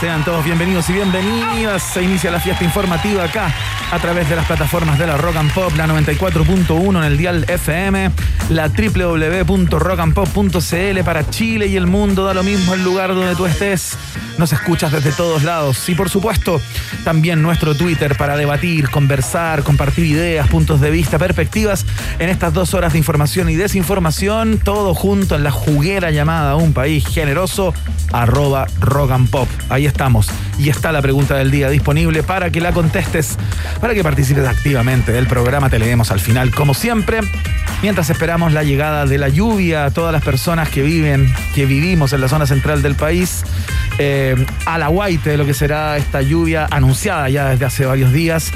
Sean todos bienvenidos y bienvenidas. Se inicia la fiesta informativa acá a través de las plataformas de la Rock and Pop, la 94.1 en el dial FM, la www.rockandpop.cl para Chile y el mundo. Da lo mismo el lugar donde tú estés. Nos escuchas desde todos lados. Y por supuesto, también nuestro Twitter para debatir, conversar, compartir ideas, puntos de vista, perspectivas en estas dos horas de información y desinformación. Todo junto en la juguera llamada Un País Generoso, arroba rock pop. Estamos. Y está la pregunta del día disponible para que la contestes, para que participes activamente del programa. Te leemos al final, como siempre. Mientras esperamos la llegada de la lluvia a todas las personas que viven, que vivimos en la zona central del país, eh, a de lo que será esta lluvia anunciada ya desde hace varios días,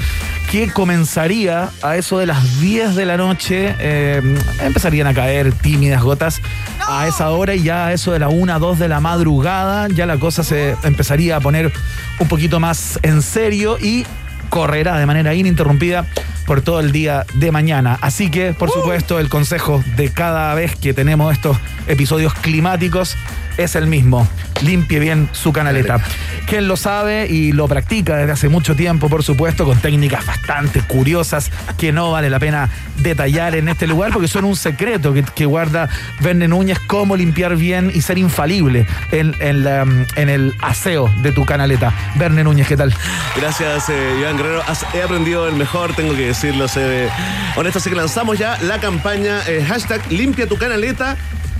que comenzaría a eso de las 10 de la noche, eh, empezarían a caer tímidas gotas a esa hora y ya a eso de la 1, 2 de la madrugada, ya la cosa se empezaría a poner un poquito más en serio y correrá de manera ininterrumpida por todo el día de mañana. Así que, por supuesto, el consejo de cada vez que tenemos estos episodios climáticos es el mismo. Limpie bien su canaleta. Quien lo sabe y lo practica desde hace mucho tiempo, por supuesto, con técnicas bastante curiosas que no vale la pena detallar en este lugar porque son un secreto que, que guarda Verne Núñez, cómo limpiar bien y ser infalible en, en la- en el aseo de tu canaleta. Verne Núñez, ¿qué tal? Gracias, eh, Iván Guerrero. Has- He aprendido el mejor, tengo que decirlo. sé. honesto, así que lanzamos ya la campaña eh, hashtag limpia tu canaleta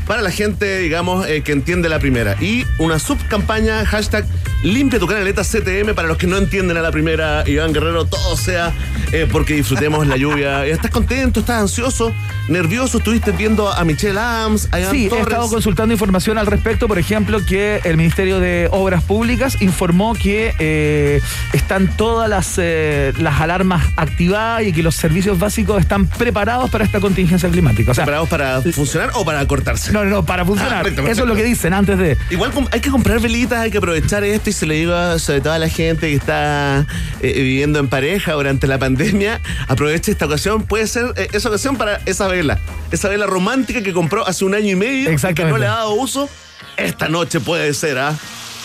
para la gente, digamos, eh, que entiende la primera. Y una subcampaña hashtag limpia tu canaleta CTM para los que no entienden a la primera, Iván Guerrero, todo sea eh, porque disfrutemos la lluvia. ¿Estás contento? ¿Estás ansioso? ¿Nervioso? ¿Estuviste viendo a Michelle Adams? A Iván Sí, he estado consultando información al respecto, por ejemplo, que el Ministerio de Obras Públicas informó que eh, están todas las, las alarmas activadas y que los servicios básicos están preparados para esta contingencia climática. O sea, ¿Preparados para funcionar o para cortarse? No, no, para funcionar. Ah, perfecto, Eso es lo que dicen antes de... Igual hay que comprar velitas, hay que aprovechar esto y se lo digo sobre todo a la gente que está eh, viviendo en pareja durante la pandemia. Aproveche esta ocasión, puede ser eh, esa ocasión para esa vela, esa vela romántica que compró hace un año y medio y que no le ha dado uso. Esta noche puede ser, ¿ah?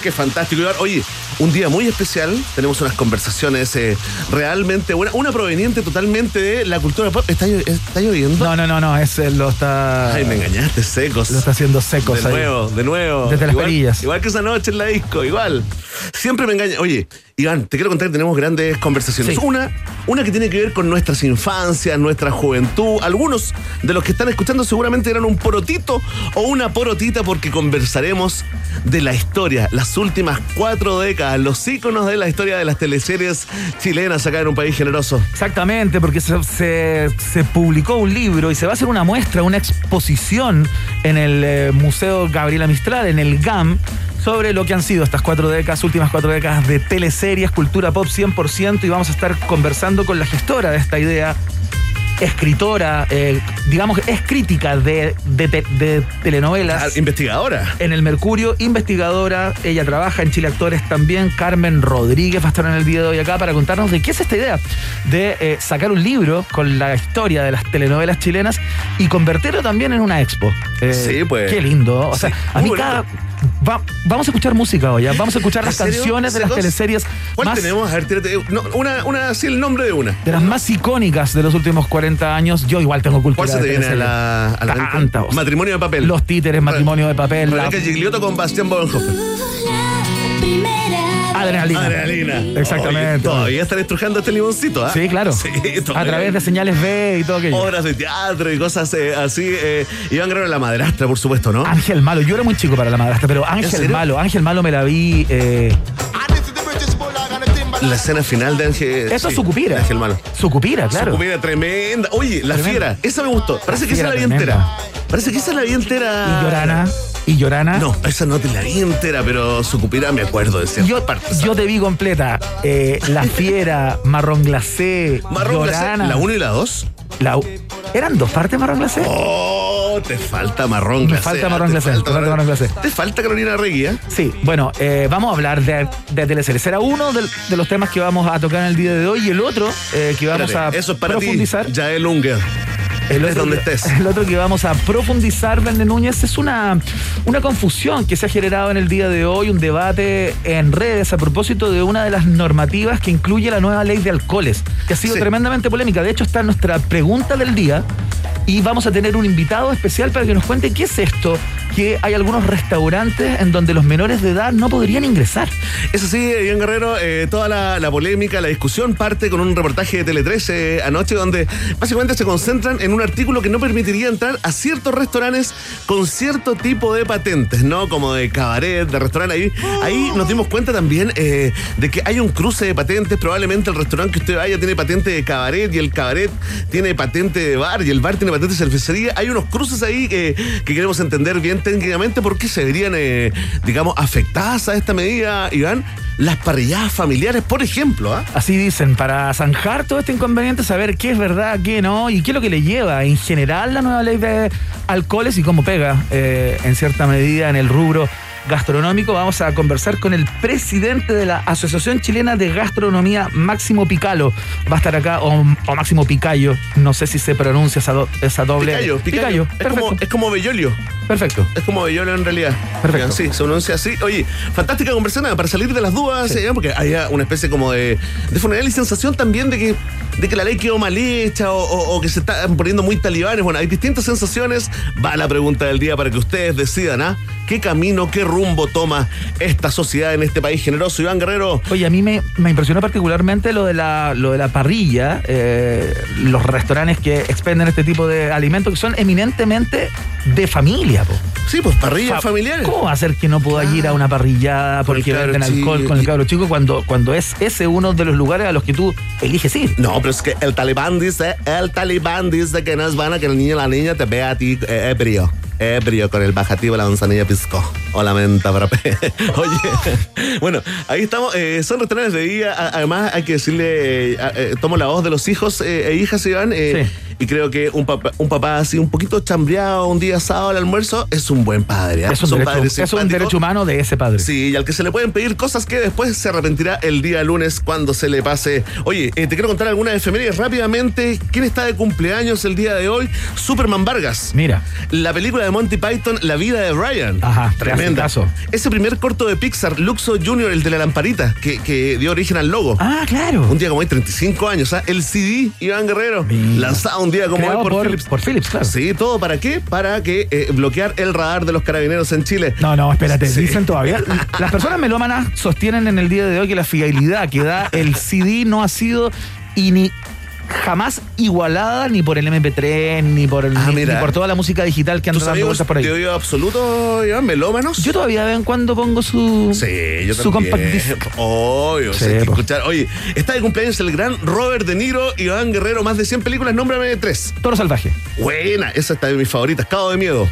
Qué fantástico. Oye, un día muy especial. Tenemos unas conversaciones eh, realmente buenas. Una proveniente totalmente de la cultura pop. ¿Está, llo- está lloviendo? No, no, no, no, ese lo está... Ay, me engañaste, secos. Lo está haciendo secos De ahí. nuevo, de nuevo. Desde las igual, perillas. Igual que esa noche en la disco, igual. Siempre me engaña. Oye, Iván, te quiero contar que tenemos grandes conversaciones. Sí. Una, una que tiene que ver con nuestras infancias, nuestra juventud. Algunos de los que están escuchando seguramente eran un porotito o una porotita porque conversaremos de la historia, las últimas cuatro décadas, los íconos de la historia de las teleseries chilenas acá en un país generoso. Exactamente, porque se, se- se publicó un libro y se va a hacer una muestra, una exposición en el eh, Museo Gabriela Mistral, en el GAM, sobre lo que han sido estas cuatro décadas, últimas cuatro décadas de teleseries, cultura pop 100%, y vamos a estar conversando con la gestora de esta idea, escritora, eh, digamos, es crítica de, de te- de telenovelas Ah, Investigadora. en el Mercurio, investigadora, ella trabaja en Chile Actores también, Carmen Rodríguez va a estar en el video de hoy acá para contarnos de qué es esta idea de eh, sacar un libro con la historia de las telenovelas chilenas y convertirlo también en una expo. Eh, Sí, pues. Qué lindo. O sea, Sí, a mí cada... va- vamos a escuchar música hoy, ¿ya? vamos a escuchar las canciones de las ¿Secos? teleseries ¿Cuál más... tenemos? A ver, tírate. No, una, una, así el nombre de una. De las más icónicas de los últimos 40 años, yo igual tengo cultura. ¿Cuál se te viene a la, a la? Tanta, Matrimonio de papel. Los títeres, matrimonio de papel. la- Rebeca Gigliotto con Bastián Bodenhofer. La primera Adrenalina. Adrenalina. Exactamente. Oye, todavía están estrujando este limoncito, ¿ah? Sí, claro. Sí, a través de señales B y todo aquello. Obras de teatro y cosas eh, así. Eh, Iván Guerrero la madrastra, por supuesto, ¿no? Ángel Malo, yo era muy chico para la madrastra, pero Ángel? Malo, Ángel Malo me la vi. eh, La escena final de Ángel. eso sí, es Sucupira. de Ángel Malo. Sucupira, claro. Sucupira tremenda. Oye, la Tremenda. fiera, esa me gustó. Parece que esa la vi entera. Parece que esa la vi entera. Y Llorana. Y Llorana. No, esa no te la vi entera, pero Sucupira me acuerdo de ciertas Yo, partes. yo te vi completa. Eh, la Fiera, Marrón Glacé, Marrón Glacé, Llorana. la 1 y la 2. La ¿Eran dos partes Marrón Glacé? Oh, te falta marrón glacé. falta marrón te glacé, falta te falta marrón glacé. Te falta Carolina Regui, ¿eh? Sí, bueno, eh, vamos a hablar de, de teleseries. Será uno de, los temas que vamos a tocar en el día de hoy y el otro eh, que vamos Espérate, a eso es para profundizar. ti, Jael Unger. El Estés donde que, estés. el otro que vamos a profundizar, Verne Núñez, es una, una confusión que se ha generado en el día de hoy, un debate en redes a propósito de una de las normativas que incluye la nueva ley de alcoholes, que ha sido Sí. tremendamente polémica. De hecho, está nuestra pregunta del día y vamos a tener un invitado especial para que nos cuente qué es esto, que hay algunos restaurantes en donde los menores de edad no podrían ingresar. Es así, Iván Guerrero, eh, toda la, polémica, la discusión parte con un reportaje de Tele 13 anoche donde básicamente se concentran en un artículo que no permitiría entrar a ciertos restaurantes con cierto tipo de patentes, ¿no? Como de cabaret, de restaurante. Ahí, ahí nos dimos cuenta también eh, de que hay un cruce de patentes. Probablemente el restaurante que usted vaya tiene patente de cabaret y el cabaret tiene patente de bar y el bar tiene patente de cervecería. Hay unos cruces ahí que, que queremos entender bien técnicamente por qué se verían, eh, digamos, afectadas a esta medida, Iván. Las parrilladas familiares, por ejemplo, ¿ah? Así dicen, para zanjar todo este inconveniente, saber qué es verdad, qué no, y qué es lo que le lleva en general la nueva ley de alcoholes y cómo pega eh, en cierta medida en el rubro gastronómico. Vamos a conversar con el presidente de la Asociación Chilena de Gastronomía, Máximo Picalo. Va a estar acá, o, o Máximo Picayo, no sé si se pronuncia esa, do- esa doble. Picayo, Picayo. Es, perfecto. como, es como Bellolio. perfecto. Es como Bellolio en realidad. Perfecto. Sí, se pronuncia así. Oye, fantástica conversación para salir de las dudas, eh, porque había una especie como de, de funeral y sensación también de que, de que la ley quedó mal hecha o, o- o que se están poniendo muy talibanes. Bueno, hay distintas sensaciones. Va la pregunta del día para que ustedes decidan, ¿ah? ¿Qué camino, qué rumbo toma esta sociedad en este país generoso? Iván Guerrero. Oye, a mí me, me impresionó particularmente lo de la, lo de la parrilla, eh, los restaurantes que expenden este tipo de alimentos que son eminentemente de familia. po. Sí, pues parrillas Fa- familiares. ¿Cómo va a ser que no pueda ir a una parrillada porque venden alcohol con el cabro chico cuando, cuando es ese uno de los lugares a los que tú eliges ir? No, pero es que el talibán dice, el talibán dice que no es bueno que el niño o la niña te vea a ti eh, ebrio. Con el bajativo, la manzanilla pisco. O la menta frappé. Oye, bueno, ahí estamos. eh, son restaurantes de día. Además, hay que decirle, eh, eh, tomo la voz de los hijos eh, e hijas, Iván. eh, Sí. Y creo que un papá, un papá así un poquito chambreado un día sábado al almuerzo es un buen padre. ¿ah? Es un, Son derecho, padres es un derecho humano de ese padre. Sí, y al que se le pueden pedir cosas que después se arrepentirá el día lunes cuando se le pase. Oye, eh, te quiero contar algunas efemérides rápidamente. ¿Quién está de cumpleaños el día de hoy? Superman Vargas. Mira. La película de Monty Python, La vida de Brian. Ajá, tremenda. Ese primer corto de Pixar, Luxo Jr., el de la lamparita, que, que dio origen al logo. Ah, claro. Un día como hoy, 35 años, ¿ah? El CD, Iván Guerrero, Mira. lanzado un día como Creado hoy por, por, Philips. por Philips, claro. Sí, ¿todo para qué? Para que eh, bloquear el radar de los carabineros en Chile. No, no, espérate, Sí. dicen todavía. Las personas melómanas sostienen en el día de hoy que la fiabilidad que da el CD no ha sido y ni jamás igualada ni por el MP3 ni por el, Ah, ni, por toda la música digital que anda ¿Tus dando vueltas por ahí. oído absoluto, Iván, melómanos? Yo todavía de vez en cuando pongo su, Sí, yo su también. compact disc. Obvio, Sí, escuchar. Oye, está de cumpleaños el gran Robert De Niro, Iván Guerrero, más de 100 películas, nómbrame tres. Toro salvaje. Buena, esa está de mis favoritas. Cabo de Miedo.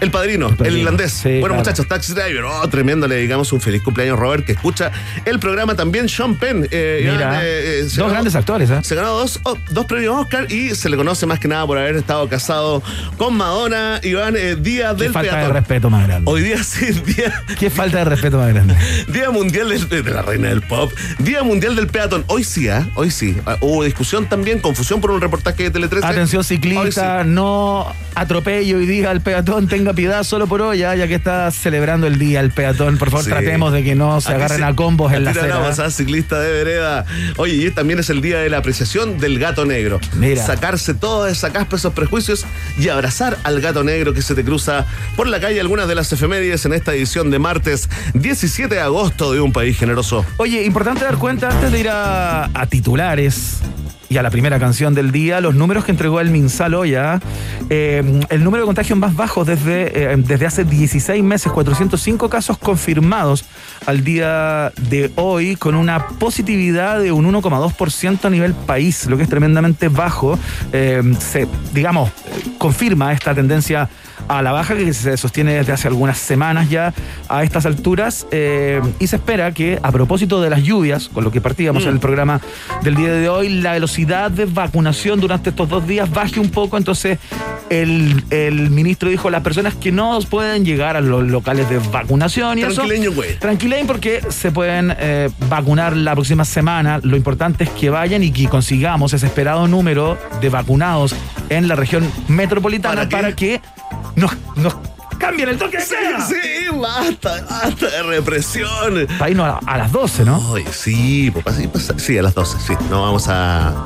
El padrino, el, Padrino. irlandés. Sí, bueno, claro. muchachos, Taxi Driver. Oh, tremendo. Le dedicamos un feliz cumpleaños, Robert, que escucha el programa también. Sean Penn. eh, Mira, eh, eh, dos ganó- grandes actores, ¿eh? Se ganó dos, oh, dos premios Oscar y se le conoce más que nada por haber estado casado con Madonna. Iván, Día Qué del falta de Peatón. respeto más grande. Hoy día sí, día, Qué falta de respeto más grande. Día Mundial del- de, la Reina del Pop. Día Mundial del Peatón. Hoy sí, ¿ah? Hoy sí. Ah, Hubo discusión también, confusión por un reportaje de Tele 13. Atención ciclista, no atropelle hoy día al peatón, tenga piedad solo por hoy, ya, ya que está celebrando el día el peatón. Por favor, Sí. tratemos de que no se A agarren a combos en la acera. hablamos, ¿ah? ciclista de vereda. Oye, y también es el día de la apreciación del gato negro. Mira. Sacarse toda esa caspa, esos prejuicios y abrazar al gato negro que se te cruza por la calle. Algunas de las efemérides en esta edición de martes 17 de agosto de Un País Generoso. Oye, importante dar cuenta antes de ir a, a titulares y a la primera canción del día, los números que entregó el Minsal hoy. ¿ah? Eh, el número de contagios más bajo desde, eh, desde hace 16 meses, 405 casos confirmados al día de hoy, con una positividad de un 1,2% a nivel país, lo que es tremendamente bajo. Eh, se, digamos, confirma esta tendencia a la baja que se sostiene desde hace algunas semanas ya a estas alturas eh, y se espera que a propósito de las lluvias, con lo que partíamos en el programa del día de hoy, la velocidad de vacunación durante estos dos días baje un poco, entonces el, el ministro dijo las personas que no pueden llegar a los locales de vacunación y eso... Tranquileño, güey. Tranquilen porque se pueden eh, vacunar la próxima semana. Lo importante es que vayan y que consigamos ese esperado número de vacunados en la región metropolitana para que nos, nos cambien el toque sea. Sí, basta, basta de represión. Para irnos a, a las 12, ¿no? Ay, sí, pues, sí, pues, sí, a las 12, sí. No vamos a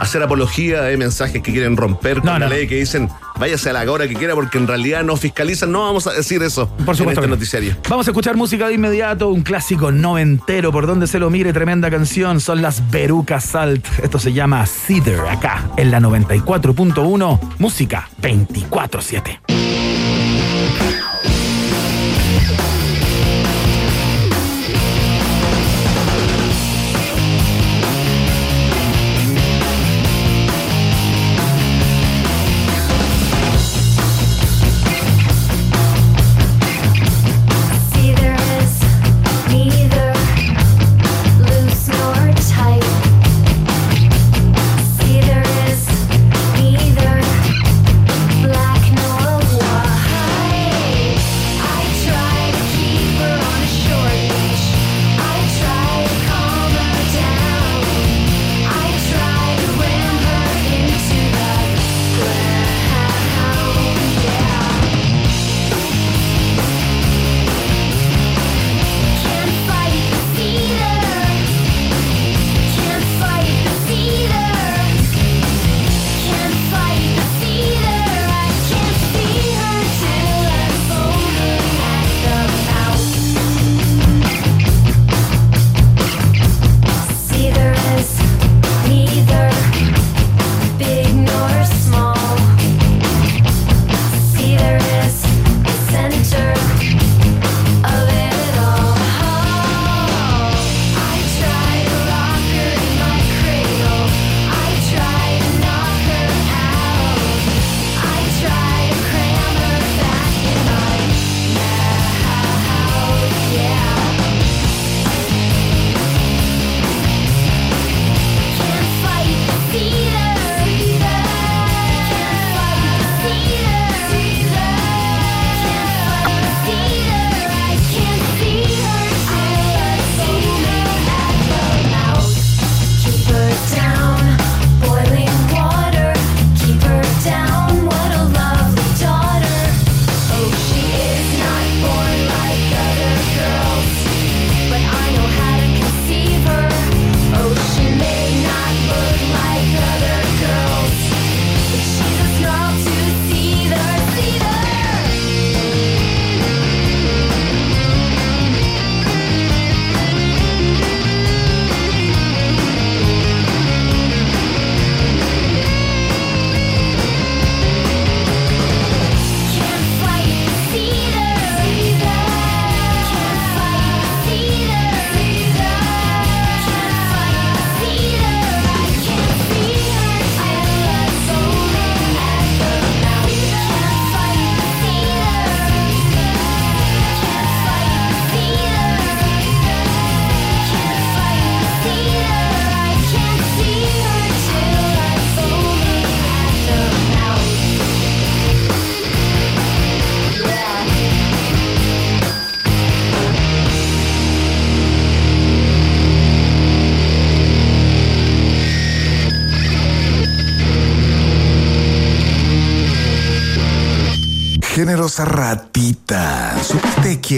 hacer apología de mensajes que quieren romper con No, la no. ley, que dicen váyase a la hora que quiera porque en realidad no fiscalizan. No vamos a decir eso Por supuesto. en este noticiario. Vamos a escuchar música de inmediato, un clásico noventero, por donde se lo mire, tremenda canción. Son las Beruca Salt. Esto se llama Cedar, acá en la 94.1, música 24-7.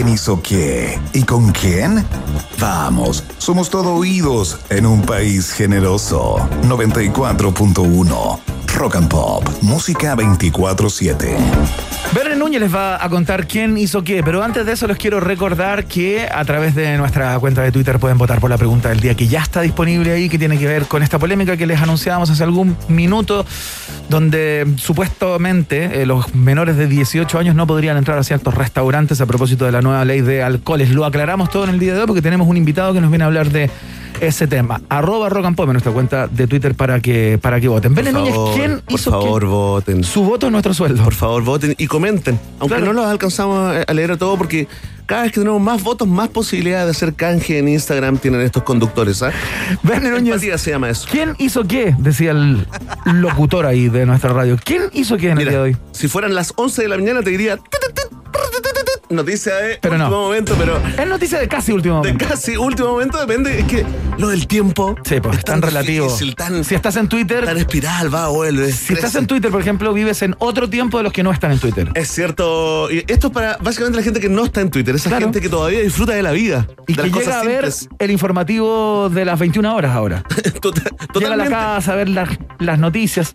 Quién hizo qué? ¿Y con quién? Vamos, somos todo oídos en un país generoso. 94.1 Rock and Pop, música 24-7. Verne Núñez les va a contar quién hizo qué, pero antes de eso les quiero recordar que a través de nuestra cuenta de Twitter pueden votar por la pregunta del día que ya está disponible ahí, que tiene que ver con esta polémica que les anunciábamos hace algún minuto, donde supuestamente eh, los menores de 18 años no podrían entrar a ciertos restaurantes a propósito de la nueva ley de alcoholes. Lo aclaramos todo en el día de hoy porque tenemos un invitado que nos viene a hablar de ese tema. Arroba Rock and Pop en nuestra cuenta de Twitter para que, para que voten. Por Núñez, favor, ¿quién por hizo favor, voten. Su voto es nuestro sueldo. Por favor, voten y comenten. Aunque Claro. no los alcanzamos a leer a todo porque cada vez que tenemos más votos, más posibilidades de hacer canje en Instagram tienen estos conductores. ¿ah? Núñez, Empatía se llama eso. ¿quién hizo qué? Decía el locutor ahí de nuestra radio. ¿Quién hizo qué en el día de hoy? si fueran las 11 de la mañana te diría... Noticia de Pero no. último momento, pero Es noticia de casi último de momento. casi último momento depende. Es que lo del tiempo Sí, pues es tan relativo. difícil, tan, si estás en Twitter, tan espiral, va, vuelve. si estás en Twitter, por ejemplo, vives en otro tiempo de los que no están en Twitter. Es cierto. Y esto es para básicamente la gente que no está en Twitter, esa Claro. gente que todavía disfruta de la vida. Y de que las llega cosas a ver simples. el informativo de las 21 horas ahora. Tota- Llega a la casa a ver las, las noticias.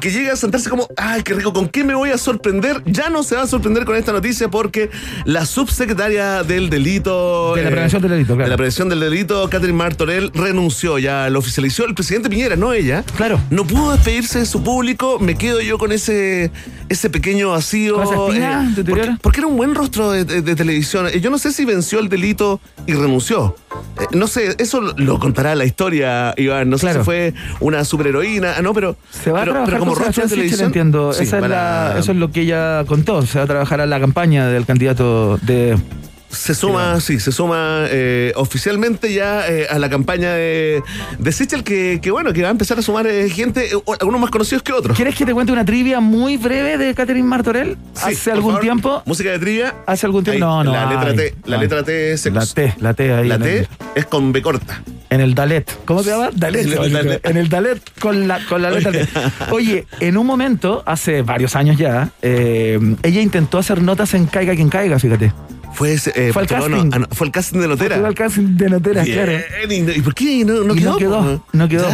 Que llega a sentarse como, ay, qué rico, ¿con qué me voy a sorprender? Ya no se va a sorprender con esta noticia porque la subsecretaria del delito... De la prevención del delito, claro. De la prevención del delito, Catherine Martorell, renunció, ya lo oficializó el presidente Piñera, no ella. Claro. No pudo despedirse de su público, me quedo yo con ese, ese pequeño vacío. ¿Con esa espina eh, porque era un buen rostro de, de- de televisión. Eh, Yo no sé si venció el delito y renunció. Eh, no sé, eso lo, contará la historia, Iván. No sé si fue una superheroína. Ah, no, pero. Se va pero, a trabajar pero como con Sichel, televisión. entiendo. sí, Esa es la- eso es lo que ella contó. Se va a trabajar a la campaña del candidato de... Se suma, sí, se suma eh, oficialmente ya eh, a la campaña de, de Sichel, que, que bueno, que va a empezar a sumar eh, gente, algunos más conocidos que otros. ¿Quieres que te cuente una trivia muy breve de Catherine Martorell? Sí, Hace algún favor. tiempo... Música de trivia. Hace algún tiempo... Ahí, No, no. La letra T. La ay. letra T es La T, la T ahí. La T el- es con B corta. En el Dalet. ¿Cómo se llama? Dalet. En el oye, Dalet. En el Dalet con la, con la letra T. Oye, en un momento, hace varios años ya, ella intentó hacer notas en Caiga quien caiga, fíjate. Fue, eh, Fue postuló, casting. no, ah, no, fue el casting de Notera. Fue al casting de noteras, claro. Bien, ¿Y, y por qué no, quedó? no quedó, no quedó.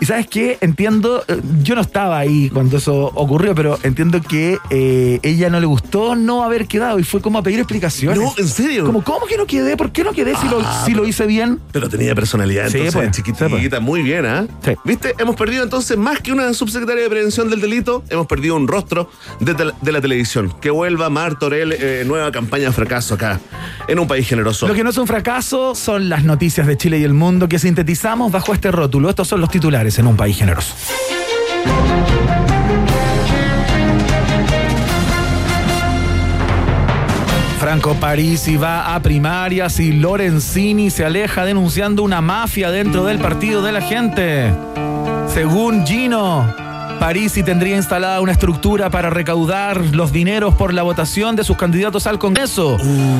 Y sabes qué, entiendo, eh, yo no estaba ahí cuando eso ocurrió, pero entiendo que eh, ella no le gustó no haber quedado y fue como a pedir explicaciones. No, ¿en serio? Como, ¿cómo que no quedé? ¿Por qué no quedé si, lo, si lo hice bien? Pero tenía personalidad, Sí, entonces, pues, chiquitita, sí, pues. muy bien, ¿ah? Sí. ¿Viste? Hemos perdido entonces más que una subsecretaria de prevención del delito, hemos perdido un rostro de la televisión. Que vuelva Martorell, eh, nueva campaña de fracaso acá, en un país generoso. Lo que no es un fracaso son las noticias de Chile y el mundo que sintetizamos bajo este rótulo. Estos son los titulares en un país generoso. Franco Parisi va a primarias y Lorenzini se aleja denunciando una mafia dentro del partido de la gente. Según Gino, Parisi tendría instalada una estructura para recaudar los dineros por la votación de sus candidatos al Congreso.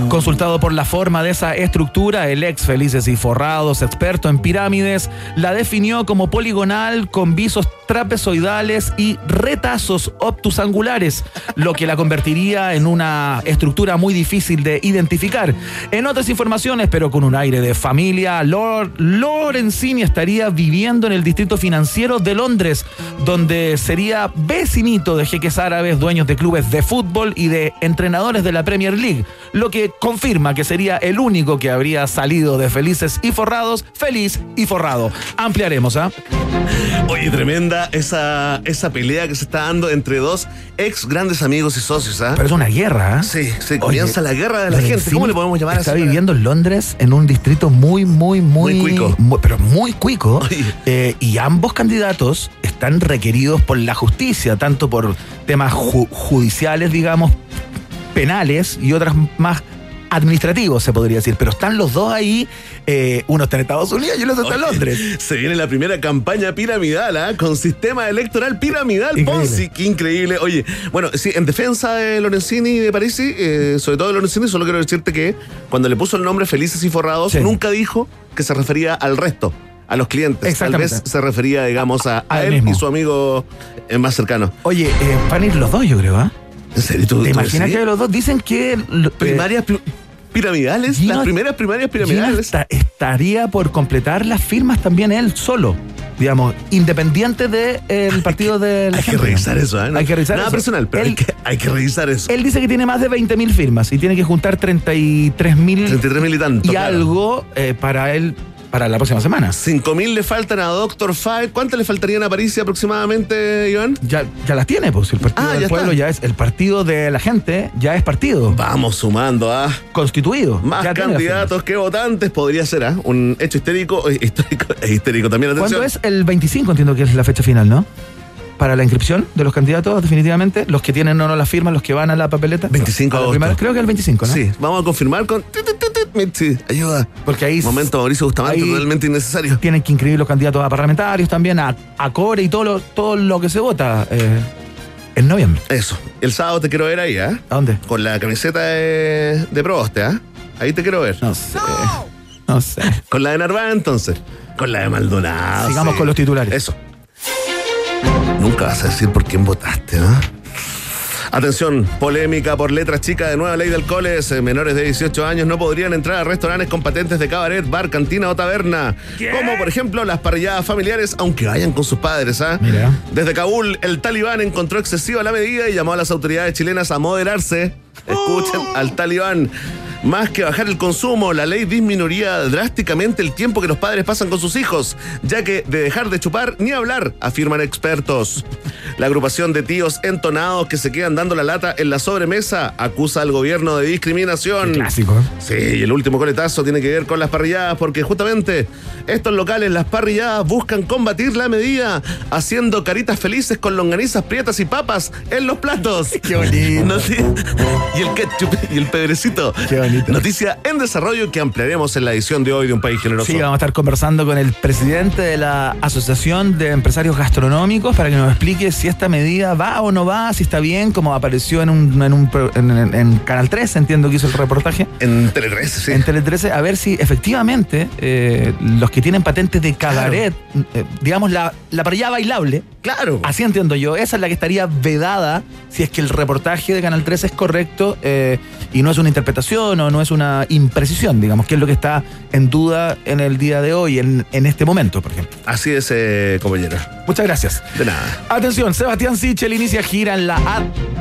Consultado por la forma de esa estructura, el ex Felices y Forrados, experto en pirámides, la definió como poligonal con visos trapezoidales y retazos obtusangulares, lo que la convertiría en una estructura muy difícil de identificar. En otras informaciones, pero con un aire de familia, Lor- Lorenzini estaría viviendo en el distrito financiero de Londres, donde sería vecinito de jeques árabes, dueños de clubes de fútbol y de entrenadores de la Premier League, lo que confirma que sería el único que habría salido de felices y forrados, feliz y forrado. Ampliaremos, ¿ah? Oye, tremenda esa, esa pelea que se está dando entre dos ex grandes amigos y socios, ¿ah? Pero es una guerra, ¿ah? Sí, sí, comienza la guerra de la gente. ¿Cómo le podemos llamar Está esa- viviendo en Londres en un distrito muy, muy, muy. Muy cuico. pero muy cuico. Eh, y ambos candidatos están requeridos por la justicia, tanto por temas ju- judiciales, digamos, penales y otras más administrativos, se podría decir. Pero están los dos ahí. eh, uno está en Estados Unidos y el otro está en Londres. Se viene la primera campaña piramidal, ¿ah? Con sistema electoral piramidal, Increíble. Ponzi. Qué increíble. Oye, bueno, sí, en defensa de Lorenzini y de Parisi, eh, sobre todo de Lorenzini, solo quiero decirte que cuando le puso el nombre Felices y Forrados, Sí. nunca dijo que se refería al resto. A los clientes. Tal vez se refería, digamos, a, a A él y su amigo eh, más cercano. Oye, eh, van a ir los dos, yo creo, ¿ah? ¿En serio? ¿Tú, ¿Te tú imaginas que los dos dicen que... eh, Primarias pi- piramidales, Gino- las primeras primarias piramidales. esta- estaría por completar las firmas también él solo, digamos, independiente del partido de la Hay que revisar eso, ¿eh? Hay que revisar Nada eso. personal, pero hay que, hay que revisar eso. él dice que tiene más de 20.000 firmas y tiene que juntar 33 mil 33 mil y tanto. y claro. algo eh, para él para la próxima semana. 5 mil le faltan a Doctor Five. ¿Cuántas le faltarían a París aproximadamente, Iván? Ya, ya las tiene, pues el partido Ah, del ya pueblo está. ya es el partido de la gente, ya es partido Vamos sumando a constituido. más ya candidatos que votantes. Podría ser ¿ah? un hecho histérico, eh, histórico e histérico también. Atención. ¿Cuándo es? El 25 entiendo que es la fecha final, ¿no? Para la inscripción de los candidatos, definitivamente. Los que tienen o no las firmas, los que van a la papeleta. 25 A la de agosto. creo que el 25, ¿no? Sí, vamos a confirmar con. Sí, ayuda. Porque ahí Momento Mauricio Bustamante, totalmente innecesario. tienen que inscribir los candidatos a parlamentarios también, a, a core y todo lo, todo lo que se vota eh, en noviembre. Eso. El sábado te quiero ver ahí, ¿ah? ¿A dónde? Con la camiseta de, de Proboste, ¿ah? Ahí te quiero ver. No sé. No sé. Con la de Narváez, entonces. Con la de Maldonado. Sigamos con los titulares. Eso. Nunca vas a decir por quién votaste, ¿no? Atención, polémica por letras chicas de nueva ley de alcoholes. Eh, Menores de 18 años no podrían entrar a restaurantes con patentes de cabaret, bar, cantina o taberna. Como por ejemplo las parrilladas familiares, aunque vayan con sus padres, ¿ah? Mira. Desde Kabul, el talibán encontró excesiva la medida y llamó a las autoridades chilenas a moderarse. Escuchen al talibán. Más que bajar el consumo, la ley disminuiría drásticamente el tiempo que los padres pasan con sus hijos, ya que de dejar de chupar ni hablar, afirman expertos. La agrupación de tíos entonados que se quedan dando la lata en la sobremesa acusa al gobierno de discriminación. Clásico. ¿eh? Sí, y el último coletazo tiene que ver con las parrilladas, porque justamente estos locales, las parrilladas, buscan combatir la medida, haciendo caritas felices con longanizas prietas y papas en los platos. Qué bonito. Noti- y el ketchup y el pedrecito. Qué Noticia en desarrollo que ampliaremos en la edición de hoy de Un País Generoso. Sí, vamos a estar conversando con el presidente de la Asociación de Empresarios Gastronómicos para que nos explique si esta medida va o no va, si está bien, como apareció en, un, en, un pro- en- en- en Canal 3, entiendo que hizo el reportaje. En Tele 13, sí. En Tele 13, a ver si efectivamente eh, los que tienen patentes de cabaret, eh, digamos, la, la parrilla bailable, Claro. así entiendo yo, esa es la que estaría vedada si es que el reportaje de Canal 13 es correcto eh, y no es una interpretación o no es una imprecisión, digamos, que es lo que está en duda en el día de hoy, en, en este momento, por ejemplo. Así es, eh, compañero. Muchas gracias. De nada. Atención, Sebastián Sichel inicia gira en la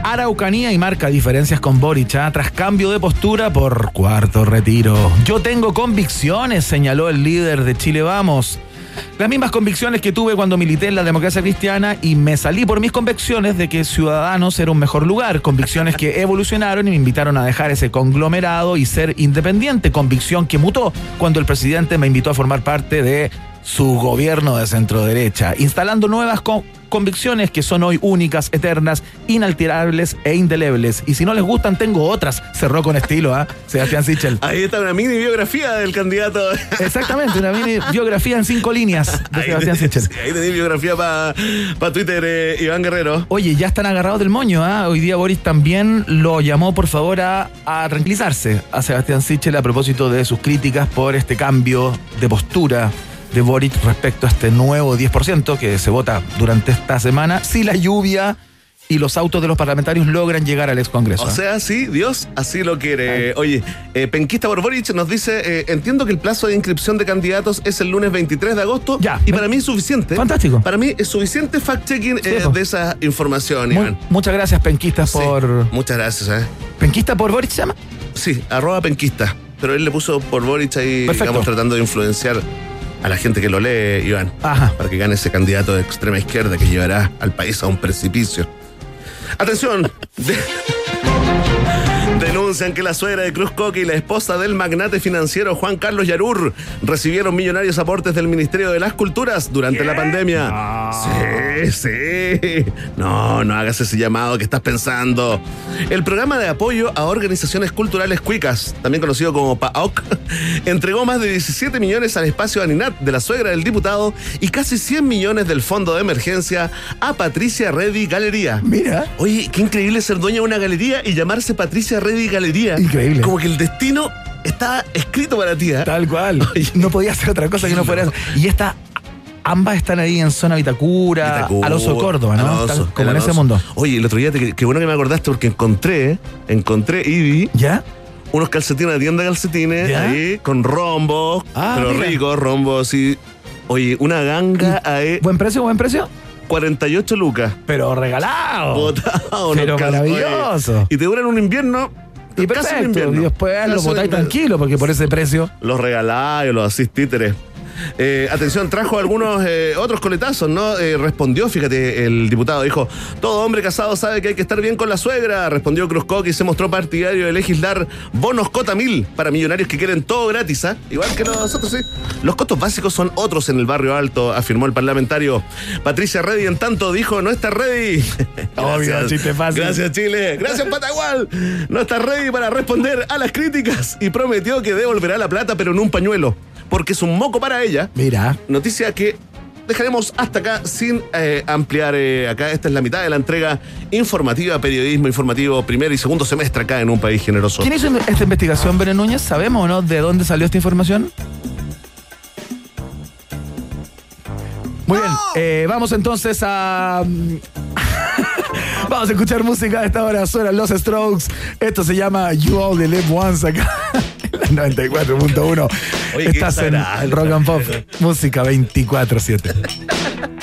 Araucanía y marca diferencias con Boric ¿ah? tras cambio de postura por cuarto retiro. Yo tengo convicciones, señaló el líder de Chile Vamos. Las mismas convicciones que tuve cuando milité en la democracia cristiana y me salí por mis convicciones de que Ciudadanos era un mejor lugar. Convicciones que evolucionaron y me invitaron a dejar ese conglomerado y ser independiente. Convicción que mutó cuando el presidente me invitó a formar parte de su gobierno de centro derecha, instalando nuevas con- convicciones que son hoy únicas, eternas, inalterables e indelebles. Y si no les gustan, tengo otras. Cerró con estilo, ¿ah? Sebastián Sichel. Ahí está una mini biografía del candidato. Exactamente, una mini biografía en cinco líneas de Ahí Sebastián Sichel. sí, ahí tenés biografía para Twitter, eh, Iván Guerrero. Oye, ya están agarrados del moño, ¿ah? Hoy día Boris también lo llamó, por favor, a, a tranquilizarse a Sebastián Sichel a propósito de sus críticas por este cambio de postura de Boric respecto a este nuevo 10% que se vota durante esta semana si la lluvia y los autos de los parlamentarios logran llegar al ex Congreso. O sea, sí, Dios así lo quiere. Oye, eh, Penquista Borboric nos dice, eh, entiendo que el plazo de inscripción de candidatos es el lunes 23 de agosto Ya. y para mí es suficiente. Fantástico. Para mí es suficiente fact-checking eh, de esa información, Muy- Iván. muchas gracias, Penquistas, Sí, por. Muchas gracias, ¿eh? ¿Penquista por Boric se llama? Sí, arroba Penquista. Pero él le puso por Boric ahí, Perfecto. digamos, tratando de influenciar a la gente que lo lee, Iván. Ajá. Para que gane ese candidato de extrema izquierda que llevará al país a un precipicio. Atención. De- Denuncian que la suegra de Cruz Coque y la esposa del magnate financiero Juan Carlos Yarur recibieron millonarios aportes del Ministerio de las Culturas durante la pandemia. Sí, sí. No, no hagas ese llamado que estás pensando. El programa de apoyo a organizaciones culturales cuicas, también conocido como PAOC, entregó más de 17 millones al espacio Aninat de la suegra del diputado y casi 100 millones del fondo de emergencia a Patricia Reddy Galería. Mira. Oye, qué increíble ser dueña de una galería y llamarse Patricia Reddy Galería. Increíble. Como que el destino está escrito para ti. ¿eh? Tal cual. Oye. No podía hacer otra cosa que no fuera eso. Y esta ambas están ahí en zona Vitacura, Vitacura, al oso de Córdoba, ¿no? Están como en ese mundo. Oye, el otro día, te- qué bueno que me acordaste porque encontré, encontré y vi ¿Ya? unos calcetines, una tienda de calcetines ¿Ya? ahí con rombos, Ah, pero mira. ricos, rombos y. Oye, una ganga ahí, ¿Buen precio, buen precio? 48 lucas. Pero regalado. Botado, Pero maravilloso. Y te duran un invierno. Y perfecto. invierno. Y después lo botáis tranquilo, porque por ese precio. Los regaláis, los asís títeres. Eh, atención, trajo algunos eh, otros coletazos, ¿no? Eh, respondió, fíjate, el diputado dijo, todo hombre casado sabe que hay que estar bien con la suegra. Respondió Cruz Coque y se mostró partidario de legislar bonos cota mil para millonarios que quieren todo gratis, ¿ah? Igual que nosotros, sí. Los costos básicos son otros en el barrio alto, afirmó el parlamentario. Patricia Reddy, en tanto, dijo, no está ready. Obvio, chiste fácil. Gracias, Chile. Gracias, Patagual. No está ready para responder a las críticas y prometió que devolverá la plata, pero en un pañuelo, porque es un moco para ella. Mira. Noticia que dejaremos hasta acá sin eh, ampliar eh, acá. Esta es la mitad de la entrega informativa, periodismo informativo, primer y segundo semestre acá en un país generoso. ¿Quién hizo esta investigación, Beren Núñez? ¿Sabemos o no de dónde salió esta información? Muy bien, eh, vamos entonces a... vamos a escuchar música a esta hora. Suenan los Strokes. Esto se llama You Only Live Once acá. en la 94.1. Oye, qué Estás en. Rock and Pop. Música 24-7.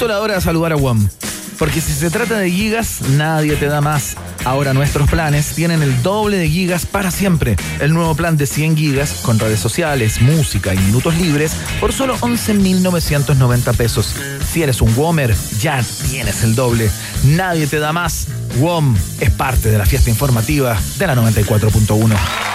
justo la hora de saludar a WOM. Porque si se trata de gigas, nadie te da más. Ahora nuestros planes tienen el doble de gigas para siempre. El nuevo plan de 100 gigas con redes sociales, música y minutos libres por solo 11.990 pesos. Si eres un WOMer, ya tienes el doble. Nadie te da más. WOM es parte de la fiesta informativa de la 94.1.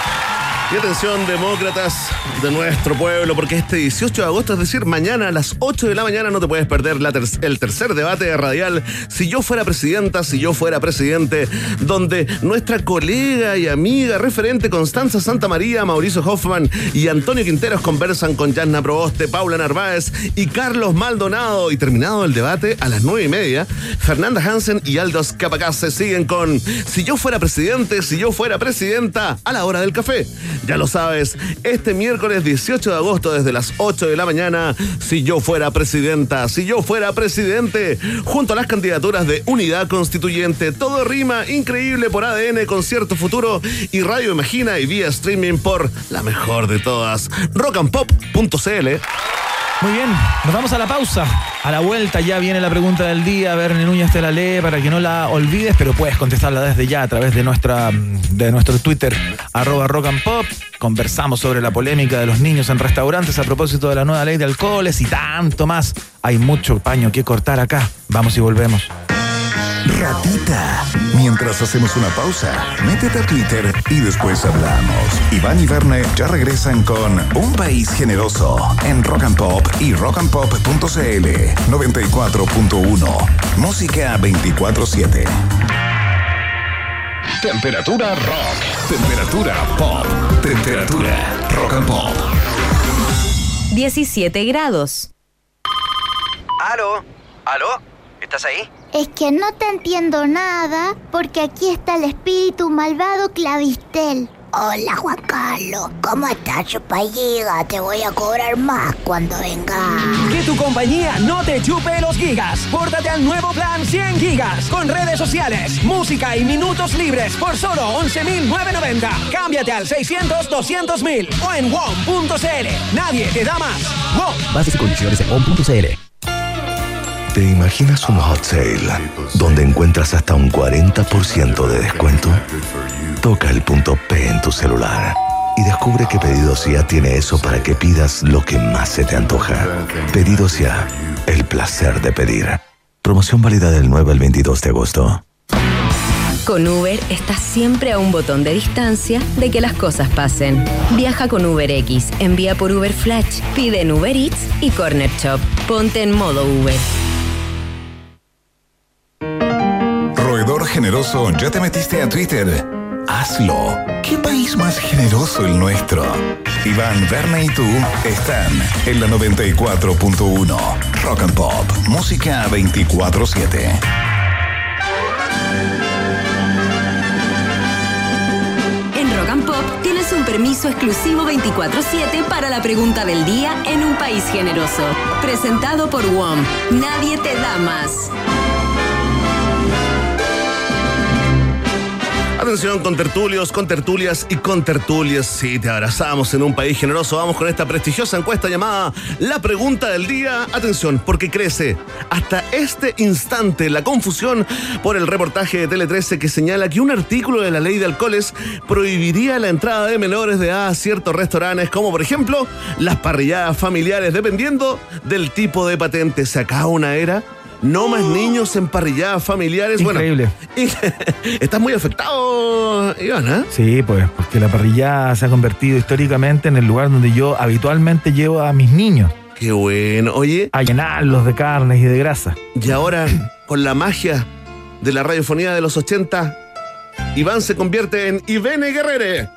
Y atención, demócratas de nuestro pueblo, porque este 18 de agosto, es decir, mañana a las 8 de la mañana, no te puedes perder el tercer debate radial. Si yo fuera presidenta, si yo fuera presidente, donde nuestra colega y amiga referente Constanza Santa María, Mauricio Hoffman y Antonio Quinteros conversan con Yasna Proboste, Paula Narváez y Carlos Maldonado. Y terminado el debate, a las 9 y media, Fernanda Hansen y Aldos Capacase siguen con Si yo fuera presidente, si yo fuera presidenta, a la hora del café. Ya lo sabes, este miércoles 18 de agosto desde las 8 de la mañana, si yo fuera presidenta, si yo fuera presidente, junto a las candidaturas de Unidad Constituyente, todo rima increíble por ADN, Concierto Futuro y Radio Imagina y vía streaming por la mejor de todas, rockandpop.cl. Muy bien, nos vamos a la pausa. A la vuelta ya viene la pregunta del día. Verne Núñez te la lee para que no la olvides, pero puedes contestarla desde ya a través de, nuestra, de nuestro Twitter, arroba rock and pop. Conversamos sobre la polémica de los niños en restaurantes a propósito de la nueva ley de alcoholes y tanto más. Hay mucho paño que cortar acá. Vamos y volvemos. Ratita. Mientras hacemos una pausa, métete a Twitter y después hablamos. Iván y Verne ya regresan con Un País Generoso en Rock and Pop y rockandpop.cl 94.1. Música 24-7. Temperatura rock. Temperatura pop. Temperatura rock and pop. 17 grados. ¿Aló? ¿Aló? ¿Estás ahí? Es que no te entiendo nada porque aquí está el espíritu malvado Clavistel. Hola Juan Carlos, ¿cómo estás, chupalliga? Te voy a cobrar más cuando venga. Que tu compañía no te chupe los gigas. Pórtate al nuevo plan 100 gigas con redes sociales, música y minutos libres por solo 11.990. Cámbiate al 600-200.000 o en WOM.cl. Nadie te da más. WOM. Bases y condiciones en on.cl. ¿Te imaginas un hot sale donde encuentras hasta un 40% de descuento? Toca el punto P en tu celular y descubre que Pedidos Ya tiene eso para que pidas lo que más se te antoja. Pedidos Ya, el placer de pedir. Promoción válida del 9 al 22 de agosto. Con Uber estás siempre a un botón de distancia de que las cosas pasen. Viaja con UberX, envía por Uber Flash, pide en Uber Eats y Corner Shop. Ponte en modo Uber. Roedor generoso, ¿ya te metiste a Twitter? Hazlo. ¿Qué país más generoso el nuestro? Iván, Verne y tú están en la 94.1. Rock and Pop. Música 24-7. En Rock Pop tienes un permiso exclusivo 24-7 para la pregunta del día en un país generoso. Presentado por WOM. Nadie te da más. Atención con tertulios, con tertulias y con tertulias. Sí, te abrazamos en un país generoso. Vamos con esta prestigiosa encuesta llamada La Pregunta del Día. Atención, porque crece hasta este instante la confusión por el reportaje de Tele 13 que señala que un artículo de la ley de alcoholes prohibiría la entrada de menores de edad a ciertos restaurantes, como por ejemplo las parrilladas familiares, dependiendo del tipo de patente. Se acaba una era. No más niños en parrilladas familiares. Increíble. Bueno, y- estás muy afectado, Iván, ¿eh? Sí, pues, porque la parrilla se ha convertido históricamente en el lugar donde yo habitualmente llevo a mis niños Qué bueno. Oye, a llenarlos de carnes y de grasa. y ahora, con la magia de la radiofonía de los 80, Iván se convierte en Ivene Guerrere.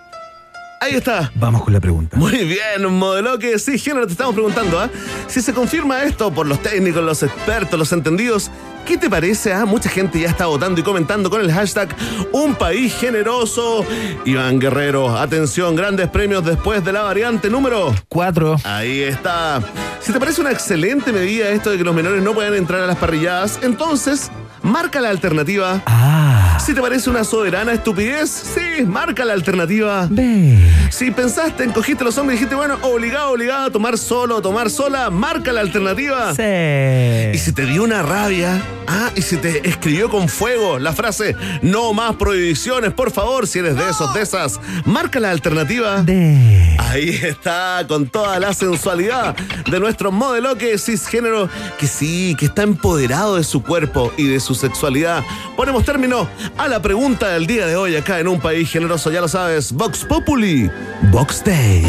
Ahí está. Vamos con la pregunta. Muy bien, modelo que sí, género, te estamos preguntando, ¿ah? Si se confirma esto por los técnicos, los expertos, los entendidos, ¿qué te parece? ah? Mucha gente ya está votando y comentando con el hashtag Un País Generoso. Iván Guerrero, atención, grandes premios después de la variante número Cuatro. Ahí está. Si te parece una excelente medida esto de que los menores no puedan entrar a las parrilladas, entonces marca la alternativa. Ah. Si te parece una soberana estupidez, sí, marca la alternativa. Ve. Si pensaste, encogiste los hombres y dijiste, bueno, obligado, obligado a tomar solo tomar sola, marca la alternativa. Sí. Y si te dio una rabia, ah, y si te escribió con fuego la frase, no más prohibiciones, por favor, si eres de esos, de esas, marca la alternativa. De. Ahí está, con toda la sensualidad de nuestro modelo que es cisgénero, que sí, que está empoderado de su cuerpo y de su sexualidad. Ponemos término a la pregunta del día de hoy acá en un país generoso, ya lo sabes, Vox Populi, Vox Day.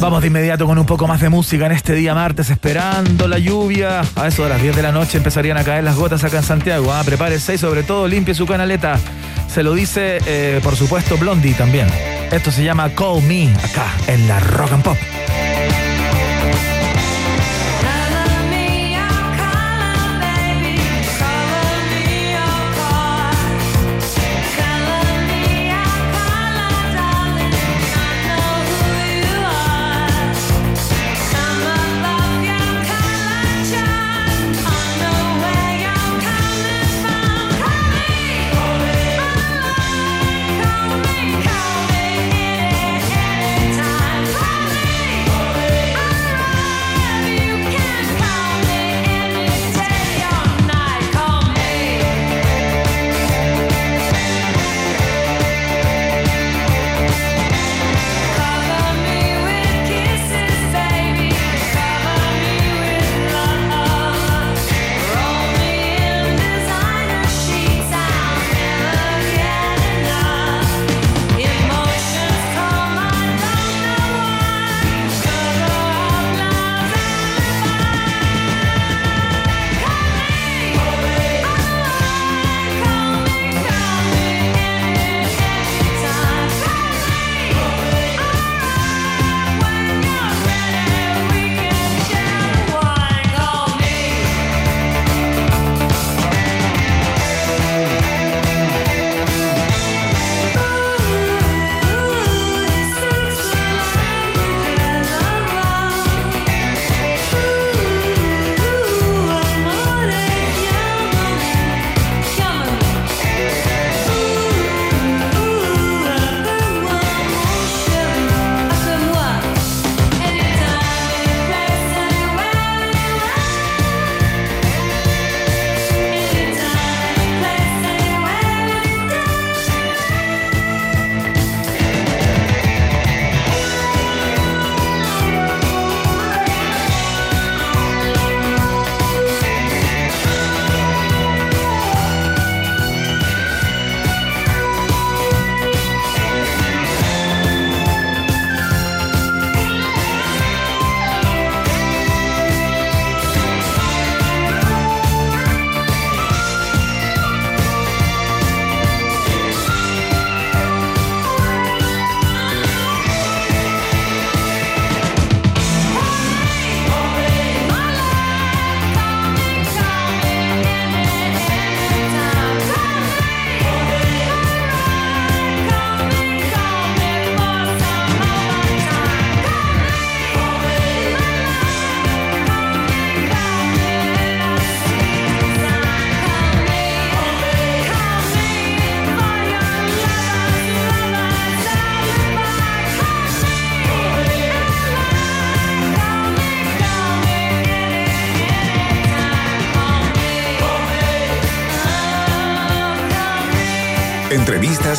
Vamos de inmediato con un poco más de música en este día martes, esperando la lluvia. A eso de las 10 de la noche empezarían a caer las gotas acá en Santiago. Ah, prepárese y sobre todo limpie su canaleta. Se lo dice, eh, por supuesto, Blondie también. Esto se llama Call Me, acá en la Rock and Pop.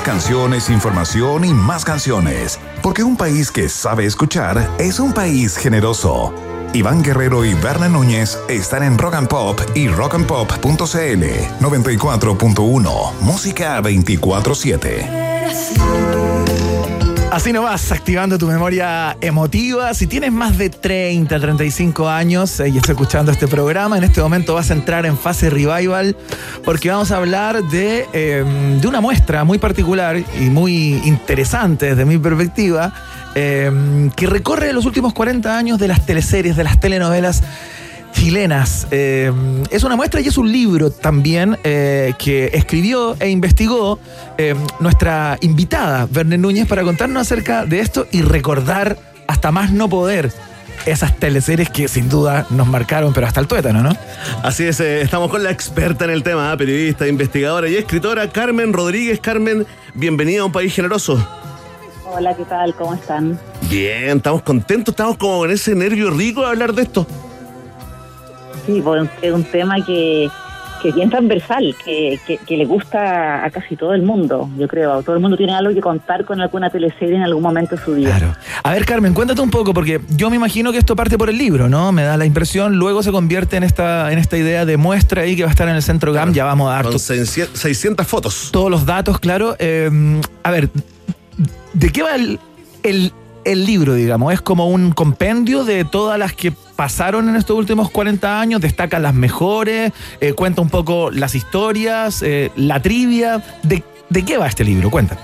Canciones, información y más canciones. Porque un país que sabe escuchar es un país generoso. Iván Guerrero y Berna Núñez están en Rock and Pop y rockandpop.cl 94.1 Música 24-7. Así nomás, activando tu memoria emotiva. Si tienes más de 30, 35 años eh, y estás escuchando este programa, en este momento vas a entrar en fase revival porque vamos a hablar de, eh, de una muestra muy particular y muy interesante desde mi perspectiva, eh, que recorre los últimos 40 años de las teleseries, de las telenovelas chilenas. Eh, es una muestra y es un libro también eh, que escribió e investigó nuestra invitada, Verne Núñez, para contarnos acerca de esto y recordar hasta más no poder esas teleseries que sin duda nos marcaron, pero hasta el tuétano, ¿no? Así es, eh, estamos con la experta en el tema, ¿eh? periodista, investigadora y escritora Carmen Rodríguez. Carmen, bienvenida a un país generoso. Hola, ¿qué tal? ¿Cómo están? Bien, estamos contentos, estamos como con ese nervio rico de hablar de esto. Sí, pues es un tema que, que es bien transversal, que, que, que le gusta a casi todo el mundo, yo creo. Todo el mundo tiene algo que contar con alguna teleserie en algún momento de su vida. Claro. A ver, Carmen, cuéntate un poco, porque yo me imagino que esto parte por el libro, ¿no? Me da la impresión, luego se convierte en esta, en esta idea de muestra ahí que va a estar en el centro GAM, ya vamos a dar Con to- 600 600 fotos. todos los datos, claro. Eh, a ver, ¿de qué va el, el- el libro, digamos? ¿Es como un compendio de todas las que pasaron en estos últimos 40 años? ¿Destaca las mejores? Eh, ¿Cuenta un poco las historias? eh, ¿La trivia? ¿De, ¿De qué va este libro? Cuéntame.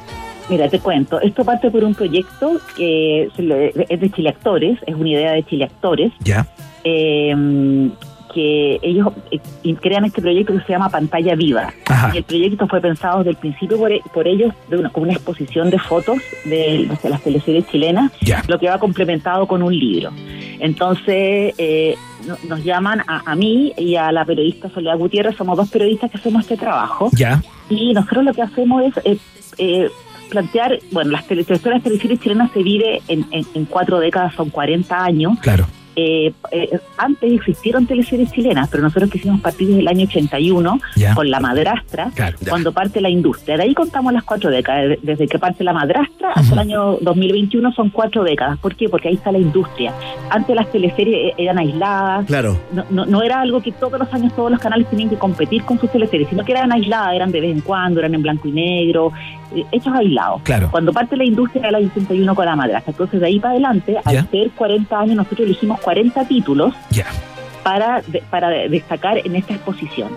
Mira, te cuento. Esto parte por un proyecto que es de Chile Actores, es una idea de Chile Actores. Ya. eh, que ellos eh, crean este proyecto que se llama Pantalla Viva. Ajá. Y el proyecto fue pensado desde el principio por, e- por ellos de una, como una exposición de fotos de, de las teleseries chilenas, lo que va complementado con un libro. Entonces eh, no- nos llaman a, a mí y a la periodista Soledad Gutiérrez, somos dos periodistas que hacemos este trabajo. Ya. Y nosotros lo que hacemos es eh, eh, plantear, bueno, las teleseries chilenas se en, en- en cuatro décadas, son 40 años. Claro. Eh, eh, antes existieron teleseries chilenas, pero nosotros quisimos partir desde el año 81 Ya. con La Madrastra, Claro. cuando parte la industria. De ahí contamos las cuatro décadas, de- desde que parte La Madrastra hasta el año 2021 son cuatro décadas. ¿Por qué? Porque ahí está la industria. Antes las teleseries eh, eran aisladas, Claro. no, no, no era algo que todos los años todos los canales tenían que competir con sus teleseries, sino que eran aisladas, eran de vez en cuando, eran en blanco y negro, eh, hechos aislados. Claro. Cuando parte la industria era el año 81 con la madrastra. Entonces de ahí para adelante, al ser 40 años, nosotros elegimos 40 títulos para, de- para destacar en esta exposición.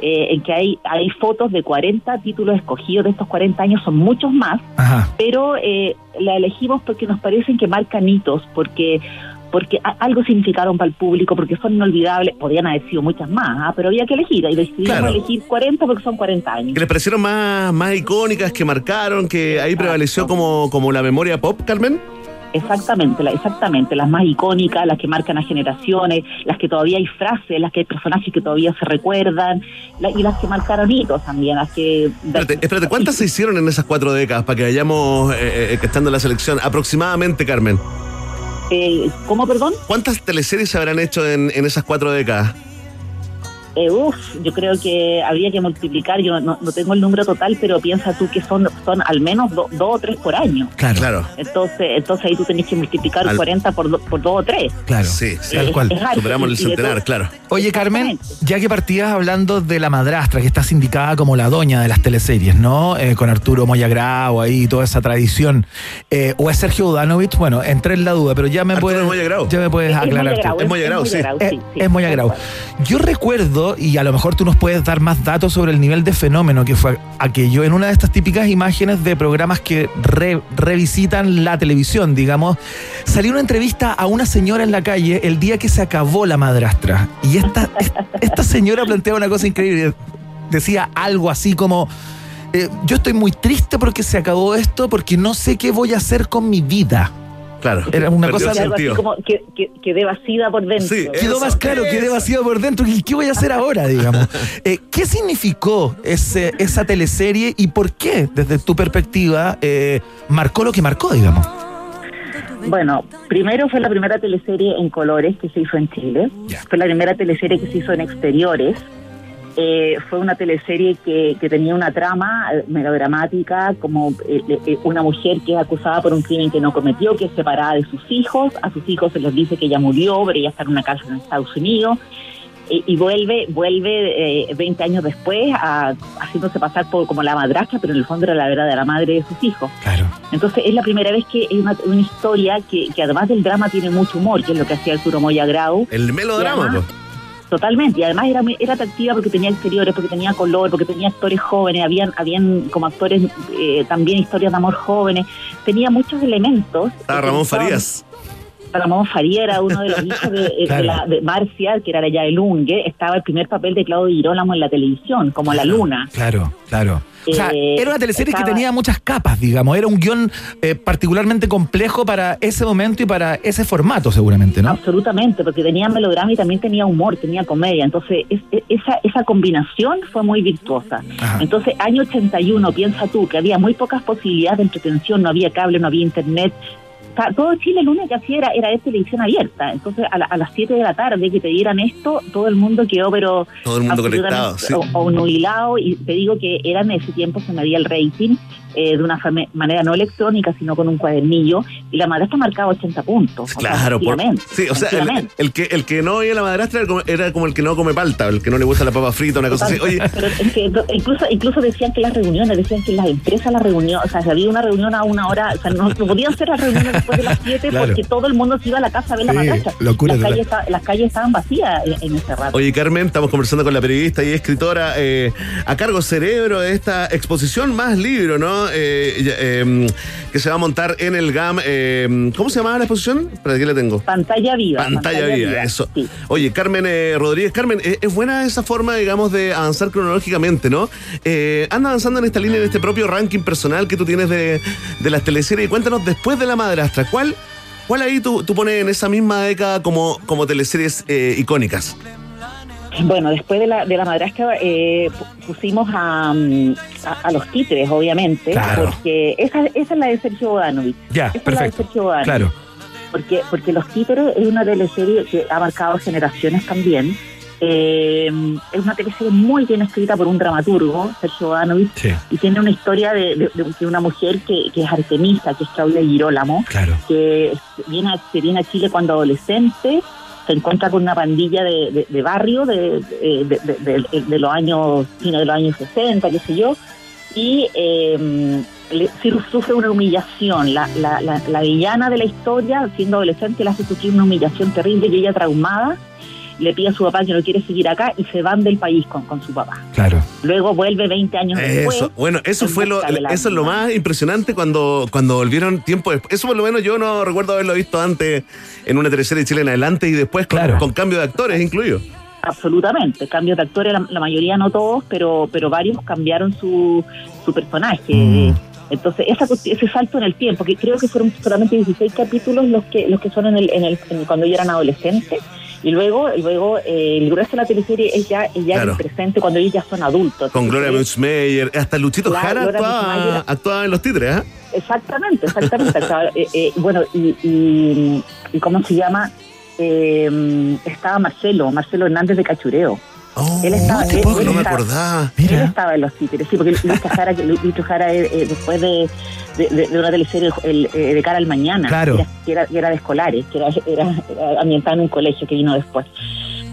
Eh, en que hay, hay fotos de 40 títulos escogidos de estos 40 años, son muchos más, Ajá. pero eh, la elegimos porque nos parecen que marcan hitos, porque porque algo significaron para el público, porque son inolvidables, podían haber sido muchas más, ¿ah? pero había que elegir, y decidimos Claro. elegir 40 porque son 40 años. ¿Que les parecieron más, más icónicas, que marcaron, que ahí prevaleció como, como la memoria pop, Carmen? Exactamente, la- exactamente, las más icónicas, las que marcan a generaciones, las que todavía hay frases, las que hay personajes que todavía se recuerdan, y las que marcaron hitos también, las que... Espérate, espérate, ¿cuántas se hicieron en esas cuatro décadas para que vayamos eh, eh, estando en la selección? Aproximadamente, Carmen. Eh, ¿Cómo, perdón? ¿Cuántas teleseries se habrán hecho en, en esas cuatro décadas? Eh, uf, yo creo que habría que multiplicar, yo no, no tengo el número total, pero piensa tú que son, son al menos do- dos o tres por año. Claro. Claro. Entonces, entonces ahí tú tenés que multiplicar Al- 40 por, do- por dos o tres. Claro. Sí, sí. Tal Eh, cual. es. Superamos el centenar, claro. Oye, Carmen, ya que partías hablando de la madrastra, que está sindicada como la doña de las teleseries, ¿no? Eh, con Arturo Moyagrao ahí, toda esa tradición. Eh, ¿O es Sergio Udanovich? Bueno, entré en la duda, pero ya me Arturo puedes, Moyagrao. ya me puedes Es aclarar. tú. Moyagrao, Es Moyagrao, sí. Es, sí. es Moyagrao. Yo recuerdo, y a lo mejor tú nos puedes dar más datos sobre el nivel de fenómeno que fue aquello, en una de estas típicas imágenes de programas que re- revisitan la televisión, digamos, salió una entrevista a una señora en la calle el día que se acabó la madrastra. Y esta, es- esta señora planteaba una cosa increíble. Decía algo así como... eh, yo estoy muy triste porque se acabó esto, porque no sé qué voy a hacer con mi vida. Claro. Era una Perdió cosa- algo así sentido. como que, que, quedé vacía por dentro. Sí, Quedó Eso, más claro, quedé eso. vacío por dentro. ¿Y qué voy a hacer ahora, digamos? Eh, ¿Qué significó ese, esa teleserie y por qué, desde tu perspectiva, eh, marcó lo que marcó, digamos? Bueno, primero fue la primera teleserie en colores que se hizo en Chile. Fue la primera teleserie que se hizo en exteriores. Eh, fue una teleserie que, que tenía una trama eh, melodramática, como eh, eh, una mujer que es acusada por un crimen que no cometió, que es separada de sus hijos. A sus hijos se les dice que ella murió, pero ella está en una cárcel en Estados Unidos. Eh, y vuelve vuelve eh, 20 años después a, haciéndose pasar por como la madrastra, pero en el fondo era la verdadera madre de sus hijos. Claro. Entonces es la primera vez que es una, una historia que, que además del drama tiene mucho humor, que es lo que hacía Arturo Moya Grau. El melodrama, pues. Totalmente, y además era, muy- era atractiva porque tenía exteriores, porque tenía color, porque tenía actores jóvenes, habían, habían como actores eh, también historias de amor jóvenes, tenía muchos elementos. Estaba Ramón Farías. Ramón Faría era uno de los hijos de, de Claro. la- de Marcia, que era ya el Ungue, estaba el primer papel de Claudio Girolamo en la televisión, como La Luna. Claro, claro. O sea, Eh, era una teleserie que tenía muchas capas, digamos. Era un guion eh, particularmente complejo para ese momento y para ese formato, seguramente, ¿no? Absolutamente, porque tenía melodrama y también tenía humor, tenía comedia. Entonces, es- es- esa, esa combinación fue muy virtuosa. Ajá. Entonces, año 81, piensa tú que había muy pocas posibilidades de entretención, no había cable, no había internet. Está, todo Chile lo único que hacía era, era de televisión abierta. Entonces, a, la- a las 7 de la tarde que te dieran esto, todo el mundo quedó, pero. Todo el mundo conectado, sí. O, o nubilado, y te digo que era en ese tiempo se medía el rating eh, de una manera no electrónica, sino con un cuadernillo, y la madrastra marcaba 80 puntos. o sea, Claro, por- sí, o sea, el, el que, el que no oye la madrastra era como, era como el que no come palta, el que no le gusta la papa frita, una cosa así. Oye, Pero es que incluso, incluso decían que las reuniones, decían que las empresas las reuniones, o sea, si había una reunión a una hora, o sea, no, no podían ser las reuniones después de las 7 Claro. porque todo el mundo se iba a la casa a ver la Sí, madrastra. locura las, calles, las calles estaban vacías en, en ese rato. Oye, Carmen, estamos conversando con la periodista y escritora eh, a cargo cerebro de esta exposición más libro, ¿no? Eh, eh, que se va a montar en el GAM. eh, ¿Cómo se llamaba la exposición? ¿Para qué la tengo? Pantalla viva. Pantalla, viva, eso. Oye, Carmen eh, Rodríguez, Carmen, eh, es buena esa forma, digamos, de avanzar cronológicamente, ¿no? Anda avanzando en esta línea, en este propio ranking personal que tú tienes de, de las teleseries. Y cuéntanos, después de La Madrastra, ¿cuál, cuál ahí tú, tú pones en esa misma década como, como teleseries icónicas? Bueno, después de la, de la madrastra eh, pu- pusimos a, mm, a, a los títeres, obviamente, Claro. porque esa, esa es la de Sergio Bodanovich. Ya, Esa es la de perfecto. Sergio Bodanovich. Claro. Porque, porque Los Títeres es una teleserie que ha marcado generaciones también. Eh, es una teleserie muy bien escrita por un dramaturgo, Sergio Bodanovich, Sí. y tiene una historia de, de- una mujer que, que es Artemisa, que es Claudia Girolamo, Claro. que viene que viene a Chile cuando adolescente, se encuentra con una pandilla de, de- de barrio de, los años, fines de los años 60, qué sé yo, y eh, sufre una humillación. La, la, la, la villana de la historia, siendo adolescente, le hace sufrir una humillación terrible y ella traumada le pide a su papá que no quiere seguir acá y se van del país con, con su papá. Claro. Luego vuelve 20 años después. Eso, bueno, eso en fue lo, de eso es lo más impresionante cuando, cuando volvieron tiempo después. Eso por lo menos yo no recuerdo haberlo visto antes en una teleserie chilena adelante y después con, con cambio de actores incluido. Absolutamente, cambios de actores, la, la mayoría no todos, pero pero varios cambiaron su, su personaje. Entonces, esa, ese salto en el tiempo, que creo que fueron solamente 16 capítulos los que los que son en el, en el en- cuando ellos eran adolescentes, y luego luego eh, el grueso de la teleserie es ya, es ya Claro. el presente cuando ellos ya son adultos. Con Gloria Muchmeyer, hasta Luchito Claro, Jara actuaba, actuaba en los títeres, ¿ah? Exactamente, exactamente. Sea, eh, eh, bueno, y, y, y ¿cómo se llama? Eh, estaba Marcelo, Marcelo Hernández de Cachureo. Él estaba, no te él- puedo él creer. No me acordaba. Él estaba en los títeres, sí, porque Luis Jara, Luis Jara eh, eh, después de, de, de- de una teleserie el, eh, de cara al mañana, Claro. que, era, que, era, de escolares, que era, era, era ambientada en un colegio que vino después.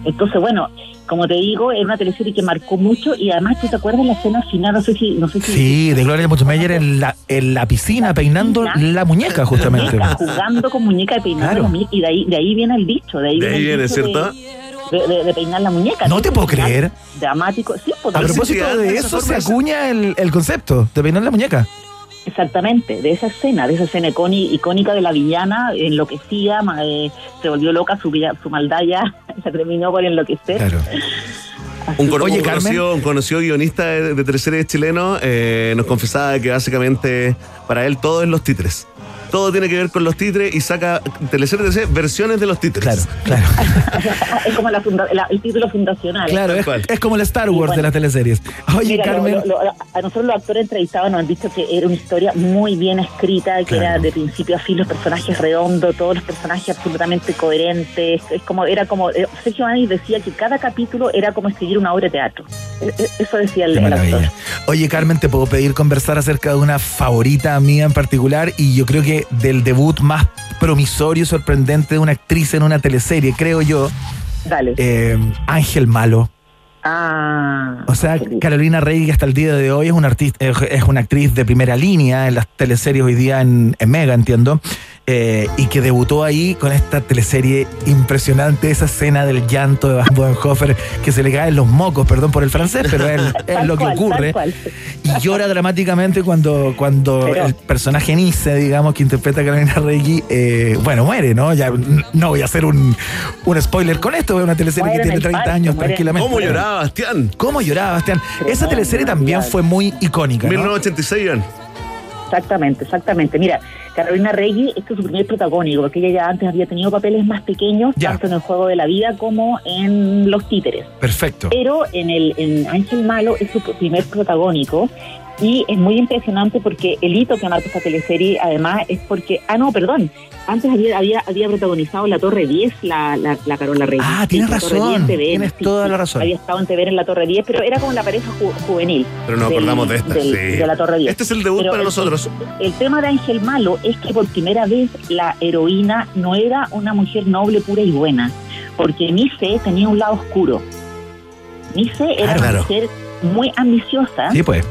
Entonces, bueno, como te digo, era una teleserie que marcó mucho y además, ¿tú te acuerdas la escena final? No sé si... No sé si Sí, de Gloria Muchmeyer en la, en la piscina peinando la muñeca, justamente. muñeca, jugando con muñeca de peinar Claro. la muñeca, y de ahí, de ahí viene el dicho, de ahí De viene, ahí el viene, dicho ¿cierto? De, de- de peinar la muñeca. No te puedo creer. Dramático, sí, pues, A propósito de eso, se acuña el, el concepto de peinar la muñeca. Exactamente, de esa escena, de esa escena icónica de la villana, enloquecida, eh, se volvió loca, su, su maldad ya se terminó por enloquecer. Claro. Un, Oye, un conocido, un conocido guionista de, de teleseries chileno eh, nos confesaba que básicamente para él todo es los títeres. Todo tiene que ver con los títeres y saca de versiones de los títeres. Claro, es como la funda- la- el título fundacional. Claro, es, es como el Star Wars de las teleseries. Oye, Mira, Carmen. lo- lo- a nosotros los actores entrevistados nos han dicho que era una historia muy bien escrita, que era de principio a fin los personajes redondos, todos los personajes absolutamente coherentes. Es como era como eh, Sergio Manis decía que cada capítulo era como escribir una obra de teatro. Eh, eh, Eso decía el, el actor. maravilla. Oye, Carmen, te puedo pedir conversar acerca de una favorita mía en particular y yo creo que del debut más promisorio y sorprendente de una actriz en una teleserie, creo yo, Dale. eh, Ángel Malo. Ah. O sea, Carolina Rey, que hasta el día de hoy es una, artista, es es una actriz de primera línea en las teleseries hoy día en, en Mega, entiendo, eh, y que debutó ahí con esta teleserie impresionante, esa escena del llanto de Van Bodenhofer, que se le caen los mocos, perdón por el francés, pero es, lo que cual, ocurre. Y llora dramáticamente cuando, cuando Pero- el personaje Nice, digamos, que interpreta a Carolina Rey, eh, bueno, muere, ¿no? Ya no voy a hacer un, un spoiler con esto, es una teleserie que en tiene el 30 parto, años muere- tranquilamente. ¿Cómo lloraba Bastián? ¿Cómo lloraba, Bastián? Esa teleserie también fue muy icónica. ¿no? 1986, Iván. Exactamente, exactamente. Mira, Carolina Regui, este es su primer protagónico, porque ella ya antes había tenido papeles más pequeños, Ya. tanto en el juego de la vida como en Los Títeres. Perfecto. Pero en el en Ángel Malo es su primer protagónico Y es muy impresionante porque el hito que marca esta teleserie, además, es porque. Ah, no, perdón. Antes había, había, había protagonizado La Torre 10, la, la, la Carola Reyes. Ah, Sí, tienes La Torre razón, 10 en TVN, tienes sí, toda sí. la razón. Había estado en TVN en La Torre 10, pero era como la pareja ju- juvenil. Pero nos acordamos de esta, del- sí. De La Torre 10. Este es el debut Pero para el- nosotros. El tema de Ángel Malo es que por primera vez la heroína no era una mujer noble, pura y buena, porque Nice tenía un lado oscuro. Nice era Claro. una mujer muy ambiciosa, Sí, pues,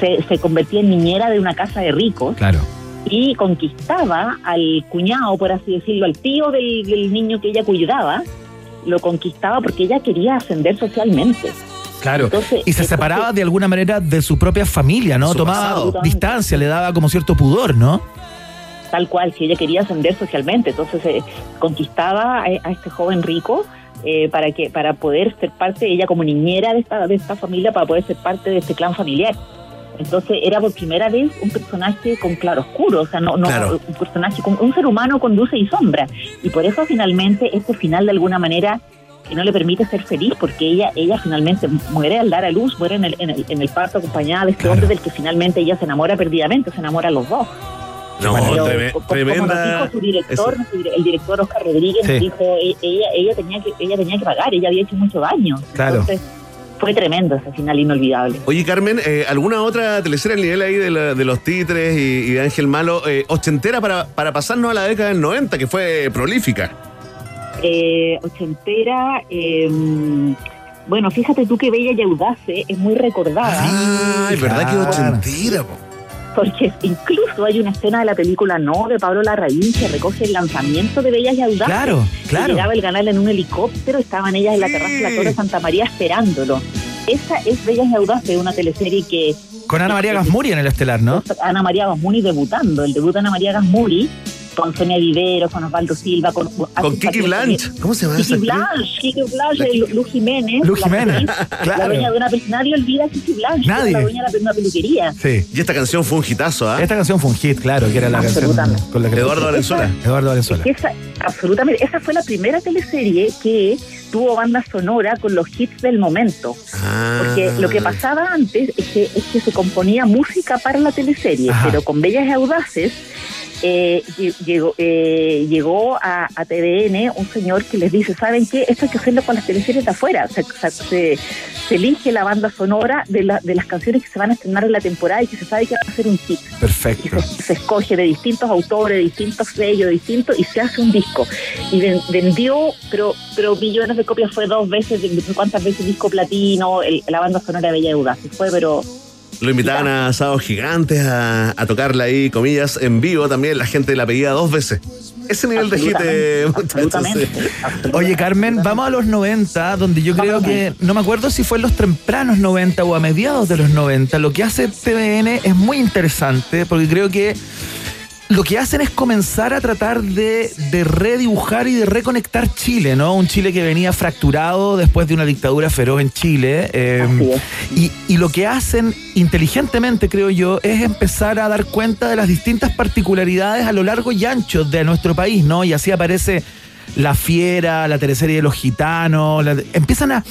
se, se convertía en niñera de una casa de ricos claro. y conquistaba al cuñado, por así decirlo, al tío del, del niño que ella cuidaba, lo conquistaba porque ella quería ascender socialmente. Claro. Entonces, y se entonces- separaba de alguna manera de su propia familia, ¿no? Tomaba distancia, le daba como cierto pudor, ¿no? tal cual, si ella quería ascender socialmente. Entonces eh, conquistaba a, a este joven rico eh, para que para poder ser parte, ella como niñera de esta, de esta familia, para poder ser parte de este clan familiar. Entonces era por primera vez un personaje con claroscuro, o sea, no, no Claro. un personaje con un ser humano con luces y sombra. Y por eso finalmente este final de alguna manera que no le permite ser feliz porque ella ella finalmente muere al dar a luz, muere en el, en el, en el parto acompañada de este Claro. hombre del que finalmente ella se enamora perdidamente, se enamora a los dos. No, Pero, treme- como- tremenda. dijo su director, Eso. el director Oscar Rodríguez Sí. dijo e- ella ella tenía que ella tenía que pagar, ella había hecho mucho daño. Claro. Entonces fue tremendo ese final inolvidable. Oye, Carmen, eh, ¿alguna otra teleserie al nivel ahí de, la- de los títeres y, y de Ángel Malo, eh, ochentera para, para pasarnos a la década del 90, que fue prolífica? Eh, ochentera, eh, bueno, fíjate tú que Bella y Audace es muy recordada. Ay, ¿verdad que ochentera? po? Porque incluso hay una escena de la película No de Pablo Larraín que recoge el lanzamiento de Bellas y Audaces. Claro, claro. Llegaba el canal en un helicóptero, estaban ellas en la terraza de la Torre Santa María esperándolo. Esa es Bellas y Audaces, una teleserie que Con Ana María Gasmuri en el estelar, ¿no? Ana María Gasmuri debutando, el debut de Ana María Gasmuri con Sonia Vivero, con Osvaldo Silva, con, Con Kiki Blanche. ¿Cómo se llama Kiki? Blanche, Kiki Blanche, Lu, Lu Jiménez. Lu la Jiménez, claro. La dueña de una nadie olvida a Kiki Blanche, Nadie. la dueña de una peluquería. Sí. Y esta canción fue un hitazo, ¿ah? Esta canción fue un hit, claro, que era la canción con la que Eduardo Valenzuela. Eduardo Valenzuela. Que esa, absolutamente, esa fue la primera teleserie que tuvo banda sonora con los hits del momento. Ah. Porque lo que pasaba antes es que, es que se componía música para la teleserie, Ajá. pero con Bellas y Audaces eh, lle- llegó, eh, llegó a, a TVN un señor que les dice, ¿saben qué? Esto hay que hacerlo con las teleseries de afuera. Se, se- se- se elige la banda sonora de, la- de las canciones que se van a estrenar en la temporada y que se sabe que va a ser un hit. Perfecto. se, se escoge de distintos autores, de distintos sellos, distintos, y se hace un disco. Y ven- vendió, pero, pero millones de copias, fue dos veces, cuántas veces disco platino, el- la banda sonora de Bella Audaces. Fue, pero Lo invitaban a Asados Gigantes a, a tocarla ahí, comillas, en vivo también. La gente la pedía dos veces. Ese nivel de hit, eh, muchachos. Oye, Carmen, vamos a los 90, donde yo creo que, no me acuerdo si fue en los tempranos 90 o a mediados de los 90, lo que hace TVN es muy interesante, porque creo que lo que hacen es comenzar a tratar de, de redibujar y de reconectar Chile, ¿no? Un Chile que venía fracturado después de una dictadura feroz en Chile. eh, es. y, y lo que hacen inteligentemente, creo yo, es empezar a dar cuenta de las distintas particularidades a lo largo y ancho de nuestro país, ¿no? Y así aparece La Fiera, la teleserie de los gitanos, la- empiezan a,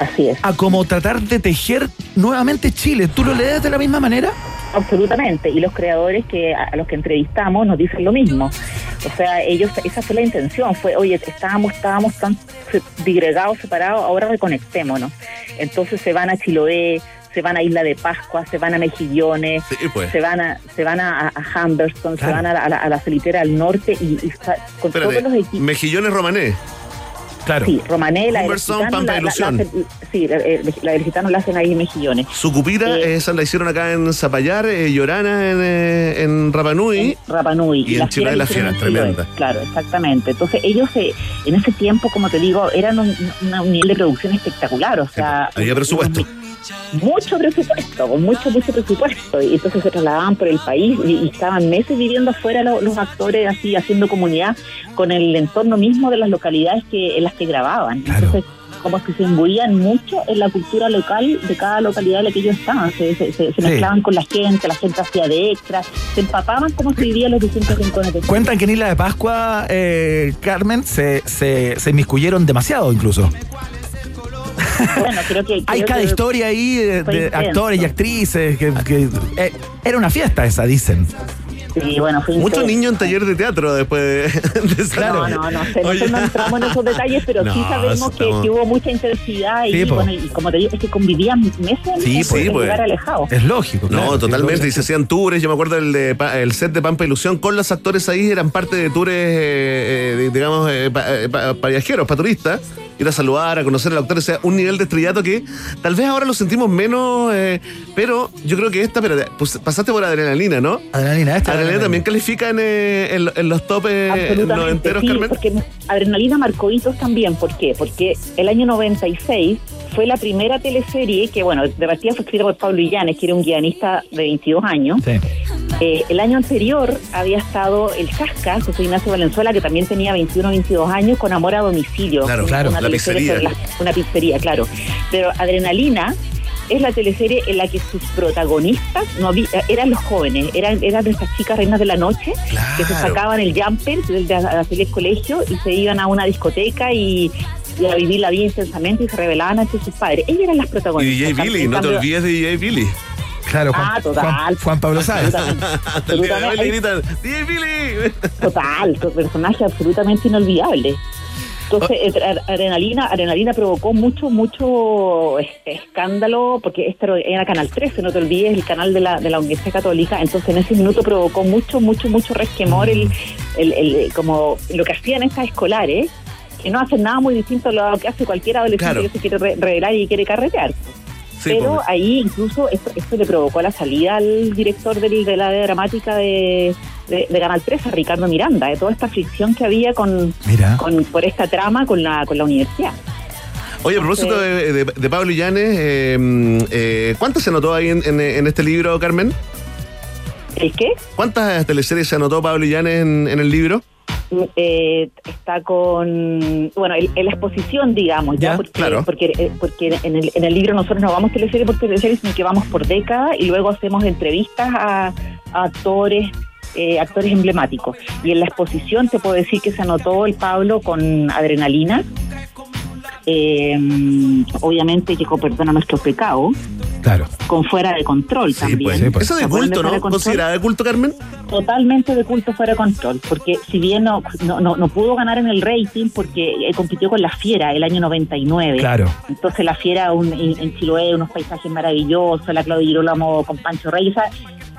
Así es. a como tratar de tejer nuevamente Chile. ¿Tú lo lees de la misma manera? Absolutamente, y los creadores que a los que entrevistamos nos dicen lo mismo. O sea, ellos, esa fue la intención, fue, oye, estábamos, estábamos tan se- digregados, separados, ahora reconectémonos. Entonces se van a Chiloé, se van a Isla de Pascua, se van a Mejillones, Sí, pues. se van a, se van a, a Humberston, Claro. se van a la, a la, a la al norte y, y con todos los equipos. Mejillones Romané. Claro. Sí, la Gitano, Pampa la- la- Ilusión. la hacen- sí, la, eh, la del Gitano la hacen ahí en Mejillones. Sucupira, Eh. esa la hicieron acá en Zapallar, eh, Llorana en, eh, en Rapanui. Rapa Nui. Y en Chiloé la hicieron Fiera, tremenda. Claro, exactamente. Entonces ellos eh, en ese tiempo, como te digo, eran un, una- un nivel de producción espectacular. O sea, Había presupuesto. Mucho presupuesto, con mucho, mucho presupuesto. Y entonces se trasladaban por el país y, y estaban meses viviendo afuera lo- los actores así, haciendo comunidad con el entorno mismo de las localidades que en las que grababan. Claro. Entonces, como que se imbuían mucho en la cultura local de cada localidad en la que ellos estaban. Se, se- se- Sí. mezclaban con la gente, la gente hacía de extra, se empapaban como se vivían los distintos rincones de. Cuentan que en Isla de Pascua, eh, Carmen, se, se, se inmiscuyeron demasiado incluso. Bueno, creo que... Hay creo cada que historia ahí de, actores y actrices. Que, que- eh, era una fiesta esa, dicen. Sí, bueno, fue Mucho intenso. niño en taller de teatro después de, de esa No, no, no, sé, Oye. nosotros no entramos en esos detalles, pero sí sabemos que, que hubo mucha intensidad y, Sí, po. bueno, y como te digo, es que convivían meses en Sí, en pues. un pues. lugar alejado. Es lógico. No, claro, totalmente. Y se hacían tours. Yo me acuerdo el, de, Pa- el set de Pampa Ilusión con los actores ahí. Eran parte de tours, eh, eh, digamos, eh, pa- eh, pa- para viajeros, para turistas. Ir a saludar, a conocer al actor. O sea, un nivel de estrellato que tal vez ahora lo sentimos menos. eh, pero yo creo que esta, espérate, pues, pasaste por adrenalina, ¿no? Adrenalina, esta. Adrenalina también califica en, eh, en, en los top eh, noventeros, sí, Carmen. porque Adrenalina marcó hitos también. ¿Por qué? Porque el año 96 fue la primera teleserie que, bueno, de partida fue escrita por Pablo Illanes, que era un guionista de 22 años. Sí. Eh, el año anterior había estado El Casca, José Ignacio Valenzuela, que también tenía 21 o 22 años, con Amor a Domicilio. Claro, Una claro, la teleserie pizzería. la- una pizzería, claro. Pero Adrenalina es la teleserie en la que sus protagonistas no había- eran los jóvenes, eran, eran estas chicas reinas de la noche que se sacaban el jumper de, de hacer el colegio y se iban a una discoteca y, y la vida intensamente y se revelaban ante sus padres. Ellas eran las Y protagonistas. DJ Billy, no te olvides de DJ Billy. Claro, Juan, Ah, total. Juan, Juan Pablo Sáenz. Absolutamente. Gritan, DJ Billy. Total, tu personaje absolutamente inolvidable. Entonces, Ah. eh, Ad- Adrenalina, Adrenalina provocó mucho, mucho es- escándalo, porque este era- era Canal 13, no te olvides, el canal de la, de la Universidad Católica. Entonces, en ese minuto provocó mucho, mucho, mucho resquemor el, el, el- como lo que hacían estas escolares, que no hacen nada muy distinto a lo que hace cualquier adolescente Claro. que se quiere re- revelar y quiere carretear. Sí, Pero pues. ahí incluso esto, esto le provocó la salida al director del- de la dramática de, de, de Canal 13, a Ricardo Miranda, de toda esta fricción que había con, Mira. con por esta trama con la, con la universidad. Oye, a propósito de, de- de Pablo Illanes, eh, eh, ¿cuántas se anotó ahí en, en- en este libro, Carmen? ¿El qué? ¿Cuántas teleseries se anotó Pablo Illanes en, en el libro? Eh, está con, bueno, en, en la exposición, digamos, ya, Ya, porque, claro. porque, eh, porque en, el, en el libro nosotros no vamos teleserie por teleserie, sino que vamos por década y luego hacemos entrevistas a, a actores. eh, actores emblemáticos. Y en la exposición te puedo decir que se anotó el Pablo con adrenalina, eh, obviamente que perdona nuestros pecados, Claro. con fuera de control también. pues. sí, pues. Eso de ¿Se acuerdan culto, Fuera de ¿no? Control? ¿Considerada de culto, Carmen? totalmente de culto fuera de control, porque si bien no, no, no, no pudo ganar en el rating porque eh, compitió con La Fiera el año 99. Claro. Entonces La Fiera un- en, en Chiloé, unos paisajes maravillosos, la Claudia Girolamo con Pancho Reyes, o sea,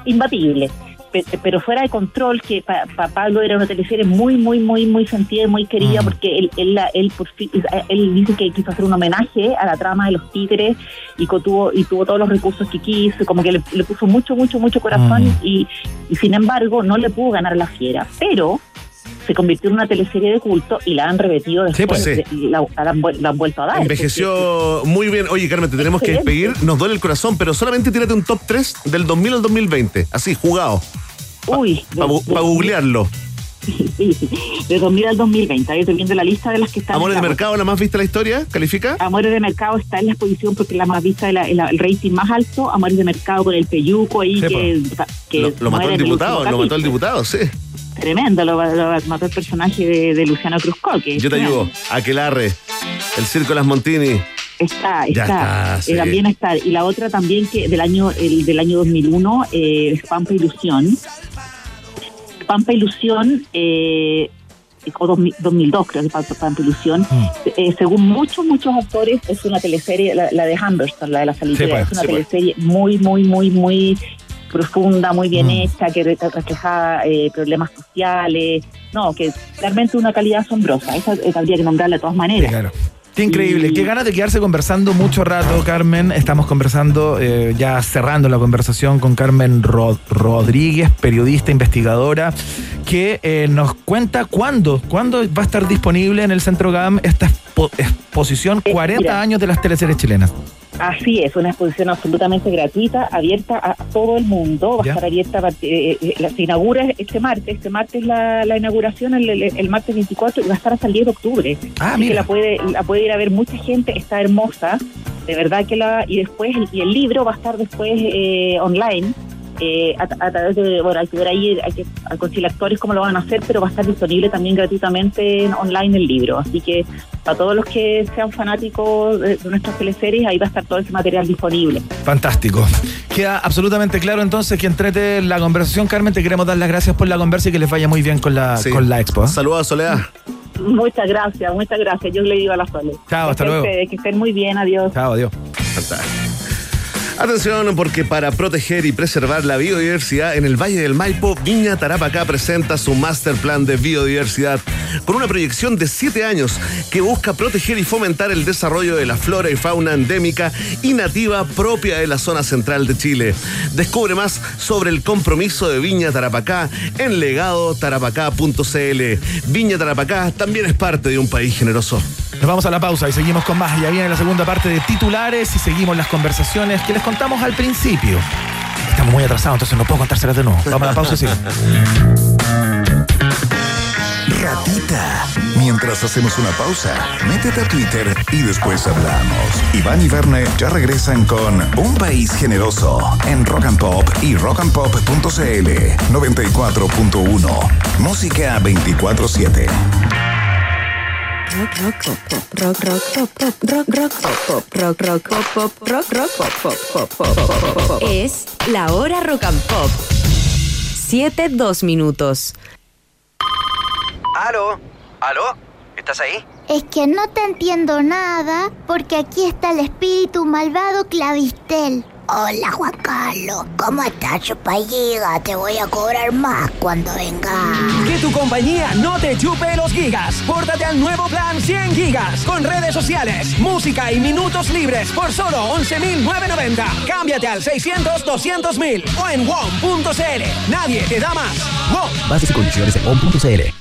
imbatible. Pe- Pero fuera de control, que para Pablo era una teleserie muy, muy, muy, muy sentida y muy querida, Mm. porque él, él, la- él, por fin- él dice que quiso hacer un homenaje a la trama de los tigres y tuvo, y tuvo todos los recursos que quiso, como que le, le puso mucho, mucho, mucho corazón Mm. y, y sin embargo no le pudo ganar la fiera, pero se convirtió en una teleserie de culto y la han repetido después, Sí, pues, sí. de- y la, la han, la han vuelto a dar. Envejeció muy bien. Oye, Carmen, te tenemos que despedir. Nos duele el corazón, pero solamente tírate un top 3 del 2000 al 2020. Así, jugado. Uy, Para googlearlo. sí, sí, de 2000 al 2020. Ahí estoy viendo la lista de las que están. Amores de mercado, la más vista de la historia. ¿Califica? Amores de Mercado está en la exposición porque es la más vista, de la- el, el rating más alto. Amores de Mercado con el Peyuco ahí Sí, que, que Lo, lo mató el diputado, lo mató el diputado, sí. Tremendo, lo, lo mató el personaje de, de Luciano Cruzco. Que Yo te ayudo. Aquelarre. El circo de las Montini. Está, Ya está, está, sí. eh, también está. Y la otra también que del año el del año 2001 eh, es Pampa Ilusión. Pampa Ilusión eh, o 2000 2002 creo que Pampa, Pampa Ilusión. Mm. Eh, según muchos muchos actores es una teleserie la, la de Humberstone, la de la salida. Sí, es una sí, teleserie muy muy muy muy profunda, muy bien Mm. hecha, que re- refleja eh, problemas sociales, no, que realmente una calidad asombrosa, esa eh, habría que nombrarla de todas maneras. Claro. Qué increíble, Y- qué ganas de quedarse conversando mucho rato, Carmen. Estamos conversando, eh, ya cerrando la conversación con Carmen Ro- Rodríguez, periodista, investigadora, que eh, nos cuenta cuándo, cuándo va a estar disponible en el Centro GAM esta expo- exposición Eh, 40 mira. años de las teleseries chilenas. Así es, una exposición absolutamente gratuita, abierta a todo el mundo, va a estar abierta, eh, eh, la- se inaugura este martes, este martes la, la inauguración, el, el- el martes 24, y va a estar hasta el 10 de octubre. Ah, Así que la puede, la puede ir a ver mucha gente, está hermosa, de verdad que la, y después, y el libro va a estar después eh, online, eh, a, a través de, bueno, hay que ver ahí, hay que a conciliadores cómo lo van a hacer, pero va a estar disponible también gratuitamente en- online el libro. Así que para todos los que sean fanáticos de, de nuestras teleseries, ahí va a estar todo ese material disponible. Fantástico. Queda absolutamente claro entonces que entrete la conversación, Carmen. Te queremos dar las gracias por la conversa y que les vaya muy bien con la, Sí. con la expo. ¿eh? Saludos a Soledad. Muchas gracias, muchas gracias. Yo le digo a la Sole. Chao, hasta Que luego. estén- Que estén muy bien, adiós. Chao, adiós. Atención, porque para proteger y preservar la biodiversidad en el Valle del Maipo, Viña Tarapacá presenta su Master Plan de Biodiversidad con una proyección de siete años que busca proteger y fomentar el desarrollo de la flora y fauna endémica y nativa propia de la zona central de Chile. Descubre más sobre el compromiso de Viña Tarapacá en legadotarapacá.cl. Viña Tarapacá también es parte de un país generoso. Nos vamos a la pausa y seguimos con más. Ya viene la segunda parte de titulares y seguimos las conversaciones les contamos al principio. Estamos muy atrasados, entonces no puedo contárselas de nuevo. Vamos a la pausa y seguimos. Ratita. Mientras hacemos una pausa, métete a Twitter y después hablamos. Iván y Verne ya regresan con Un País Generoso en Rock and Pop y rockandpop.cl 94.1. Música 24-7. Rock, rock, pop, pop, rock, rock, pop, pop, rock, rock, pop, pop, rock, rock, pop, pop, rock, rock, pop, pop, pop, pop, pop, pop, pop. Es la hora rock and pop. Siete, dos minutos. ¿Aló? ¿Aló? ¿Estás ahí? Es que no te entiendo nada porque aquí está el espíritu malvado Clavistel. Hola Juan Carlos, ¿cómo estás, chupalliga? Te voy a cobrar más cuando venga. Que tu compañía no te chupe los gigas. Pórtate al nuevo plan 100 gigas con redes sociales, música y minutos libres por solo 11.990. Cámbiate al 600-200.000 o en WOM.cl. Nadie te da más. WOM. Bases y condiciones en on.cl.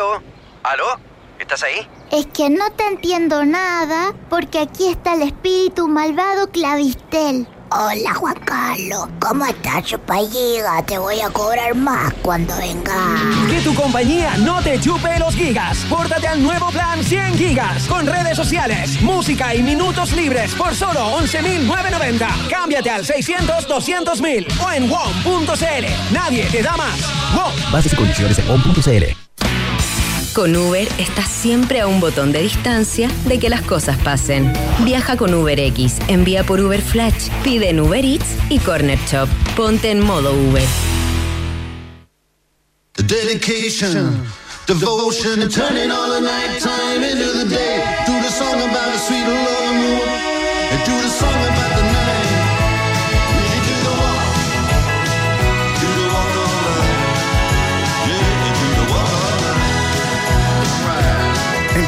¿Aló? ¿Aló? ¿Estás ahí? Es que no te entiendo nada porque aquí está el espíritu malvado Clavistel. Hola Juan Carlos, ¿cómo estás, chupalliga? Te voy a cobrar más cuando venga. Que tu compañía no te chupe los gigas. Pórtate al nuevo plan 100 gigas con redes sociales, música y minutos libres por solo 11.990. Cámbiate al 600-200.000 o en WOM.cl. Nadie te da más. WOM. Bases y condiciones en on.cl. Con Uber estás siempre a un botón de distancia de que las cosas pasen. Viaja con UberX, envía por Uber Flash, pide en Uber Eats y Corner Shop. Ponte en modo Uber. Dedication, devotion, turning all the into the day.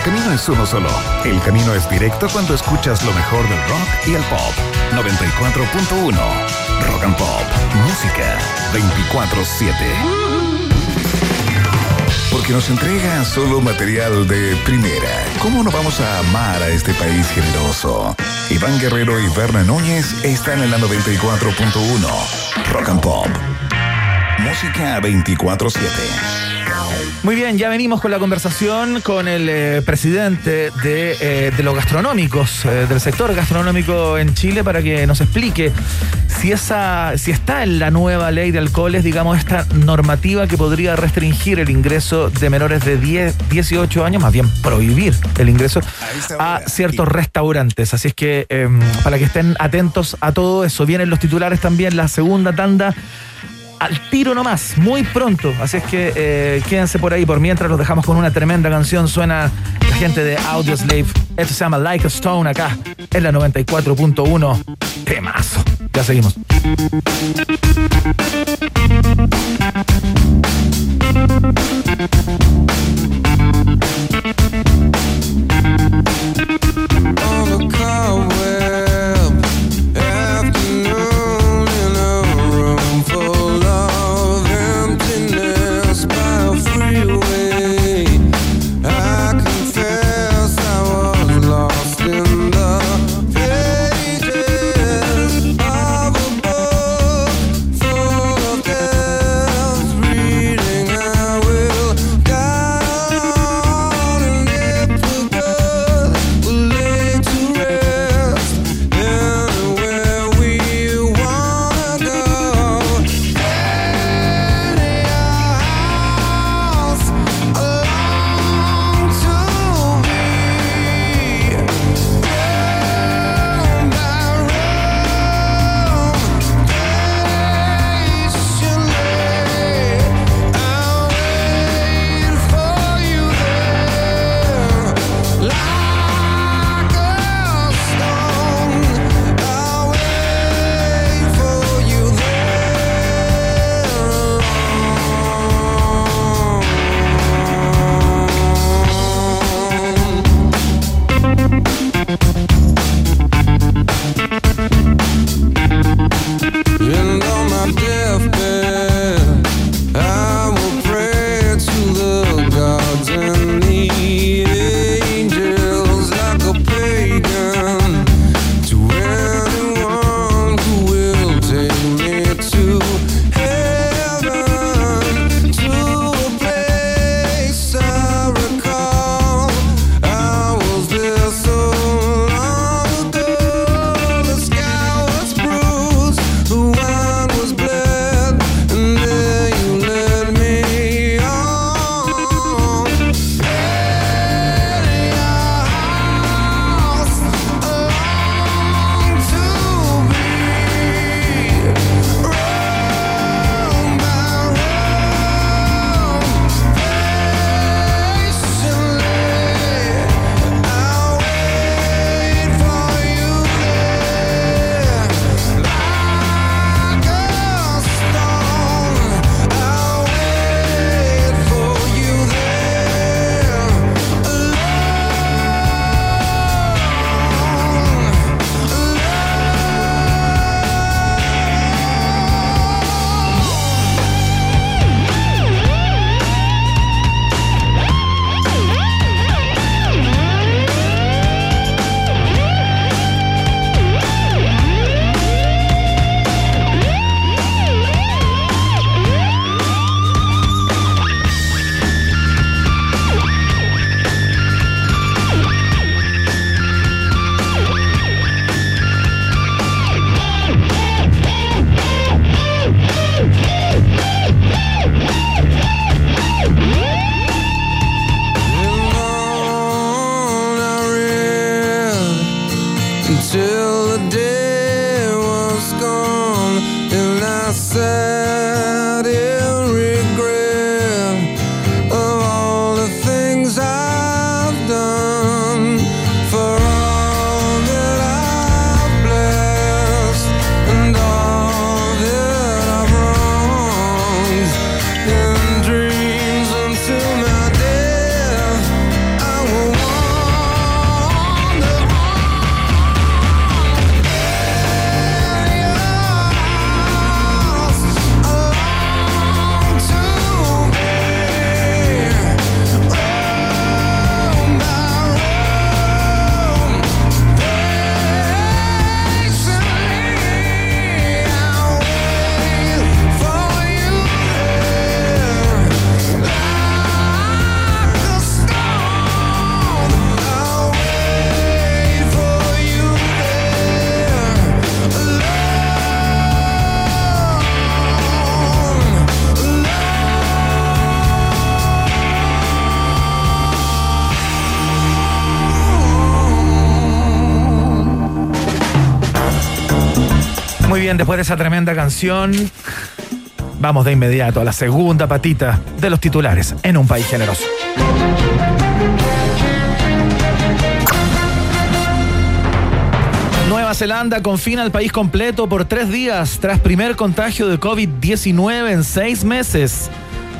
Camino es uno solo. El camino es directo cuando escuchas lo mejor del rock y el pop. 94.1. Rock and Pop. Música 24-7. Porque nos entrega solo material de primera. ¿Cómo no vamos a amar a este país generoso? Iván Guerrero y Berna Núñez están en la 94.1. Rock and Pop. Música 24-7. Muy bien, ya venimos con la conversación con el eh, presidente de, eh, de los gastronómicos, eh, del sector gastronómico en Chile, para que nos explique si esa, si está en la nueva ley de alcoholes, digamos, esta normativa que podría restringir el ingreso de menores de 10, 18 años, más bien prohibir el ingreso a ciertos restaurantes. Así es que eh, para que estén atentos a todo eso, vienen los titulares también, la segunda tanda al tiro nomás, muy pronto. Así es que eh, quédense por ahí. Por mientras los dejamos con una tremenda canción. Suena la gente de Audioslave. Esto se llama Like a Stone acá en la 94.1. Temazo. Ya seguimos. Después de esa tremenda canción, vamos de inmediato a la segunda patita de los titulares en un país generoso. Nueva Zelanda confina al país completo por tres días tras primer contagio de COVID-19 en seis meses.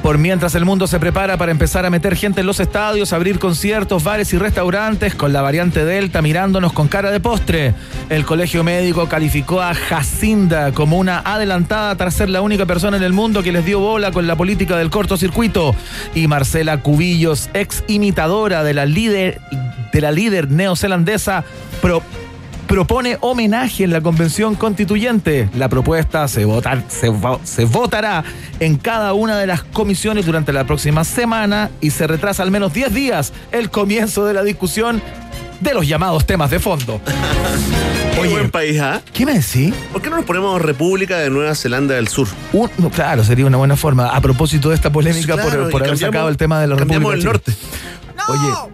Por mientras el mundo se prepara para empezar a meter gente en los estadios, abrir conciertos, bares y restaurantes con la variante Delta mirándonos con cara de postre. El colegio médico calificó a Jacinda como una adelantada tras ser la única persona en el mundo que les dio bola con la política del cortocircuito. Y Marcela Cubillos, ex imitadora de la líder, de la líder neozelandesa, pro- propone homenaje en la convención constituyente. La propuesta se, votar- se vo- se votará en cada una de las comisiones durante la próxima semana y se retrasa al menos 10 días el comienzo de la discusión de los llamados temas de fondo. Qué buen país, ¿ah? ¿Qué me decís? ¿Por qué no nos ponemos República de Nueva Zelanda del Sur? No, claro, sería una buena forma. A propósito de esta polémica Claro, por, haber sacado el tema de la República. cambiamos el de Chile. Oye,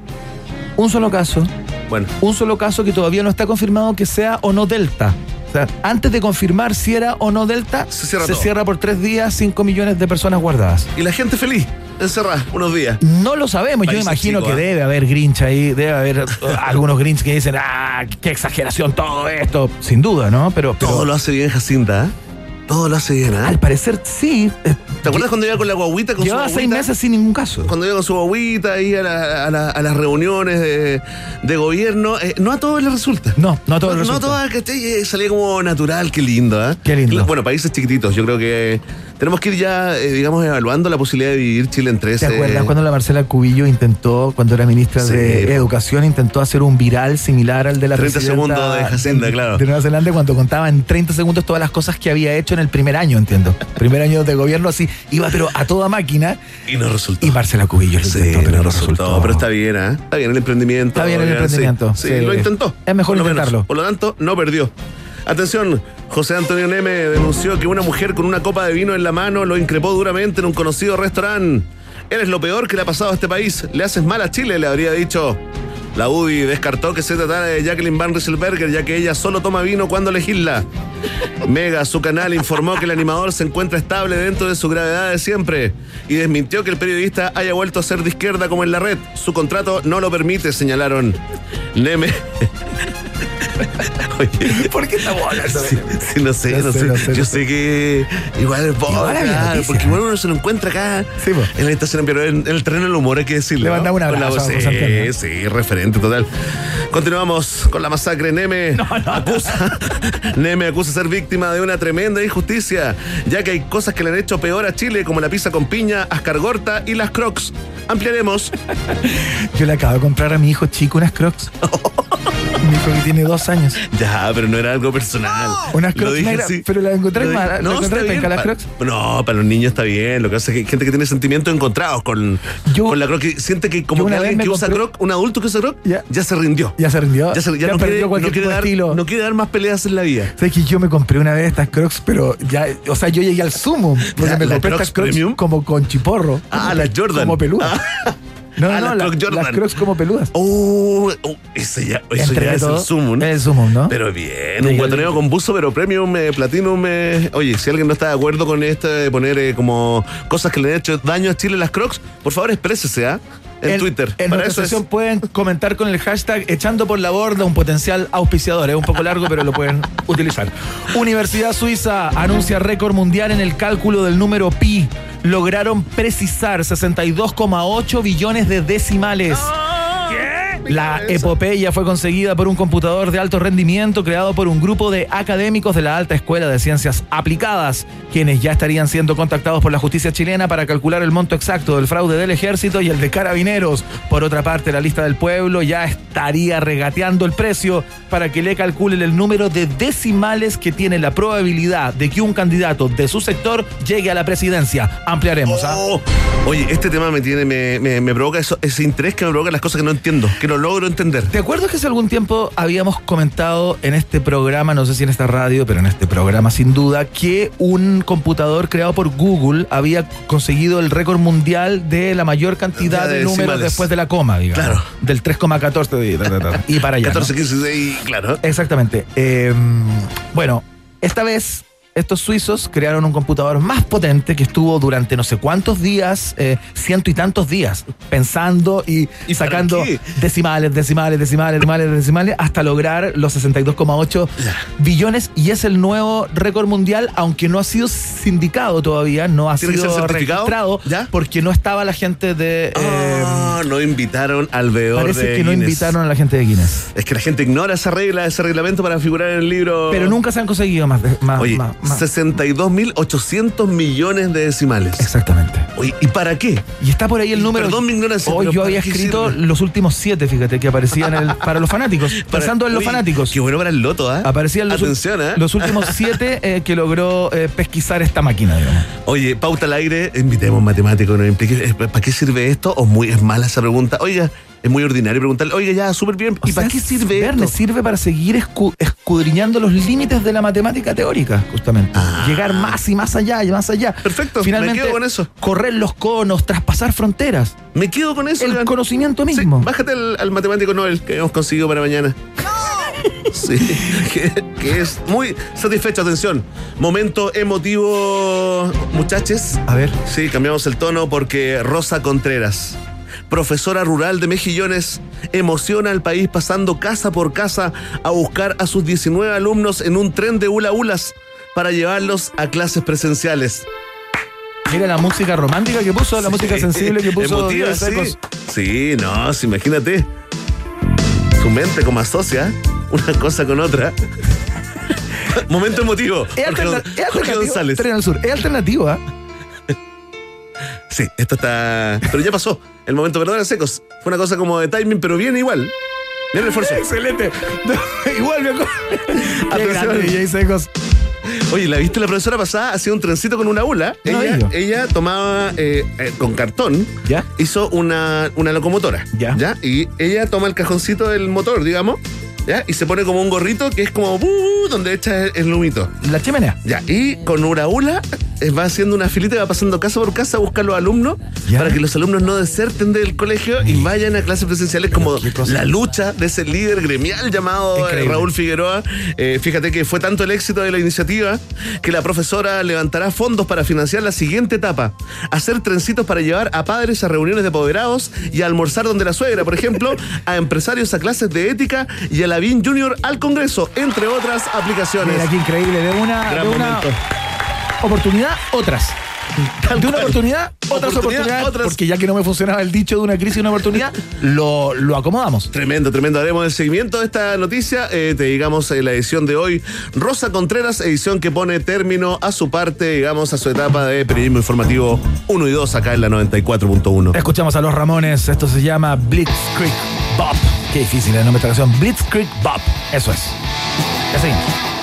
un solo caso. Bueno. Un solo caso que todavía no está confirmado que sea o no Delta. O sea, antes de confirmar si era o no Delta, Se cierra todo. por tres días 5 millones de personas guardadas. Y la gente feliz, encerrada, unos días. No lo sabemos, yo imagino chico, que ¿ah? debe haber Grinch ahí, debe haber uh, algunos Grinch que dicen, ah, qué exageración todo esto. Sin duda, ¿no? Pero, pero Todo lo hace bien Jacinta, ¿ah? Todo lo hace bien, ¿ah? al parecer sí. eh, ¿Te acuerdas cuando iba con la guaguita? Con su Llevaba seis guaguita? meses sin ningún caso. Cuando iba con su guaguita ahí a, la- a la- a las reuniones de, de gobierno, eh, no a todos les resulta. No, no a todos no, les no a resulta. todas, ¿cachai? Eh, Salía como natural, qué lindo, ¿ah? Qué lindo. Bueno, países chiquititos, yo creo que tenemos que ir ya, eh, digamos, evaluando la posibilidad de vivir Chile en tres. ¿Te eh, acuerdas cuando la Marcela Cubillo intentó, cuando era ministra Sí, de. Educación, intentó hacer un viral similar al de la 30 presidenta segundos de Jacinda, de- claro. de Nueva Zelanda cuando contaba en 30 segundos todas las cosas que había hecho en el primer año, entiendo. primer año de gobierno así, iba pero a toda máquina Y no resultó. y Marcela Cubillo lo Sí, intentó, pero no no resultó, resultó. pero está bien, ¿ah? Está bien el emprendimiento. Está bien el emprendimiento, Sí, lo intentó. Es mejor por menos. intentarlo. Por lo tanto, no perdió. Atención, José Antonio Neme denunció que una mujer con una copa de vino en la mano lo increpó duramente en un conocido restaurante. Eres lo peor que le ha pasado a este país. Le haces mal a Chile, le habría dicho. La UDI descartó que se tratara de Jacqueline Van Rieselberger, ya que ella solo toma vino cuando legisla. Mega, su canal, informó que el animador se encuentra estable dentro de su gravedad de siempre y desmintió que el periodista haya vuelto a ser de izquierda como en la red. Su contrato no lo permite, señalaron. Neme. Oye, ¿Por qué estamos hablando de Sí, sí, no sé, No no sé, sé. no sé, Yo no sé que igual es claro, porque igual uno se lo encuentra acá Sí, en la estación, pero en, en el terreno del humor hay que decirlo. Le ¿no? mandamos un Con la abrazo voz- a. Sí, sí, referente total. Continuamos con la masacre. Neme acusa, Neme acusa ser víctima de una tremenda injusticia, ya que hay cosas que le han hecho peor a Chile, como la pizza con piña, ascargorta y las crocs. Ampliaremos. Yo le acabo de comprar a mi hijo chico unas crocs. Mi hijo que tiene dos años. Ya, pero no era algo personal. Unas crocs dije negras, pero las encontré. No, ¿Las encontré está bien. penca las Pa- crocs? No, para los niños está bien. Lo que pasa es que hay gente que tiene sentimientos encontrados con, Yo- con la croc. Que siente que como que alguien que usa croc, un adulto que usa croc, Ya. ya, se rindió. Ya se rindió. Ya, se- ya Ya no, quiere, no quiere dar, estilo. no quiere dar más peleas en la vida. ¿Sabes que yo me compré una vez estas crocs, pero ya, o sea, yo llegué al sumo, porque me ¿la compré estas crocs Premium? como con chiporro. Ah, como las Jordan. Como peludas. Ah. No, no, Ah, no, las la- Crocs Jordan. las crocs como peludas. Oh, oh, ese ya, eso ya es el sumo, ¿no? Es el sumo, ¿no? Pero bien, un guatoneo con buzo, pero premium, eh, platinum. eh. Oye, si alguien no está de acuerdo con esto de poner eh, como cosas que le han hecho daño a Chile las crocs, por favor exprésese, ¿ah? En, Twitter. En Para nuestra es. pueden comentar con el hashtag echando por la borda un potencial auspiciador. Es un poco largo, pero lo pueden utilizar. Universidad Suiza anuncia récord mundial en el cálculo del número pi. Lograron precisar 62,8 billones de decimales. La epopeya fue conseguida por un computador de alto rendimiento creado por un grupo de académicos de la Alta Escuela de Ciencias Aplicadas, quienes ya estarían siendo contactados por la justicia chilena para calcular el monto exacto del fraude del ejército y el de carabineros. Por otra parte, la lista del pueblo ya estaría regateando el precio para que le calculen el número de decimales que tiene la probabilidad de que un candidato de su sector llegue a la presidencia. Ampliaremos. ¿ah? Oh, oye, este tema me provoca ese interés que me provoca las cosas que no entiendo, no logro entender. ¿Te acuerdas que hace algún tiempo habíamos comentado en este programa, no sé si en esta radio, pero en este programa sin duda, que un computador creado por Google había conseguido el récord mundial de la mayor cantidad de, de números decimales. después de la coma, digamos. Claro. Del 3,14 de- de- de- de- y para allá. ¿no? 14, 15, 16, claro. Exactamente. Eh, bueno, Esta vez, estos suizos crearon un computador más potente que estuvo durante no sé cuántos días, eh, ciento y tantos días, pensando y, ¿Y para sacando decimales, decimales, decimales, decimales, decimales, hasta lograr los 62,8 billones. Y es el nuevo récord mundial, aunque no ha sido sindicado todavía, no ha ¿Tiene que ser sido registrado, ¿Ya? porque no estaba la gente de... eh, Ah, no invitaron al veedor parece de que no invitaron a la gente de Guinness. Es que la gente ignora esa regla, ese reglamento para figurar en el libro. Pero nunca se han conseguido más. de- más, Oye, más- más. 62.800 millones de decimales. Exactamente. Oye, ¿y para qué? Y está por ahí el número. perdón mi ignorancia, Hoy yo ¿para había escrito sirve? los últimos siete, fíjate, que aparecían el- para los fanáticos. Para- pensando en los fanáticos. Qué bueno para el loto, ¿ah? Aparecían los, Atención, ¿ah? los últimos siete eh, que logró eh, pesquisar esta máquina, digamos. Oye, pauta al aire, invitemos a un matemático que nos implique. eh, ¿Para qué sirve esto? ¿O muy, es mala esa pregunta? Oiga, es muy ordinario preguntarle, oiga, ya, súper bien. O ¿Y para sea, qué sirve Verne, esto? sirve para seguir escu- escudriñando los límites de la matemática teórica, justamente. Ah. Llegar más y más allá y más allá. Perfecto, me Finalmente, quedo con eso. correr los conos, traspasar fronteras. Me quedo con eso. El conocimiento Sí, mismo. bájate al, al matemático Nobel que hemos conseguido para mañana. Sí, que, que es muy satisfecho. Atención, momento emotivo, muchachos. A ver. Sí, cambiamos el tono porque Rosa Contreras, profesora rural de Mejillones, emociona al país pasando casa por casa a buscar a sus 19 alumnos en un tren de hula hulas para llevarlos a clases presenciales. Mira la música romántica que puso, la música sensible que puso Emotiva, sí. No, sí, imagínate. Su mente como asocia una cosa con otra. Momento emotivo. Es, Jorge, Jorge. González. Tren al Sur. Es alternativo, ¿ah? Sí, esto está. Pero ya pasó. El momento, perdón, secos. Fue una cosa como de timing, pero viene igual. Viene el esfuerzo. Excelente. Igual me acuerdo. Atención. DJ Secos. Oye, ¿la viste la profesora pasada? Hacía un trencito con una hula. No, ella, ella tomaba eh, eh, con cartón. ¿Ya? Hizo una, una locomotora. Ya. Y ella toma el cajoncito del motor, digamos. ¿Ya? Y se pone como un gorrito que es como uh, donde echa el, el humito. La chimenea. Ya, y con una hula eh, va haciendo una filita y va pasando casa por casa a buscar a los alumnos Ya. para que los alumnos no deserten del colegio y vayan a clases presenciales como la lucha de ese líder gremial llamado eh. Raúl Figueroa. Eh, fíjate que fue tanto el éxito de la iniciativa que la profesora levantará fondos para financiar la siguiente etapa. Hacer trencitos para llevar a padres a reuniones de apoderados y a almorzar donde la suegra, por ejemplo, a empresarios a clases de ética y a la BIN Junior al Congreso, entre otras aplicaciones. Mira qué increíble. De una, Gran de una oportunidad, otras. Tal De una cual. oportunidad, otras Oportunidad, oportunidades. otras. Porque ya que no me funcionaba el dicho de una crisis y una oportunidad, lo, lo acomodamos. Tremendo, tremendo. Haremos el seguimiento de esta noticia. Eh, te digamos en la edición de hoy. Rosa Contreras, edición que pone término a su parte, digamos, a su etapa de periodismo informativo 1 y 2 acá en la 94.1. Escuchamos a los Ramones. Esto se llama Blitzkrieg Bop. Qué difícil el nombre de esta canción. Blitzkrieg Bop. Eso es. Ya seguimos.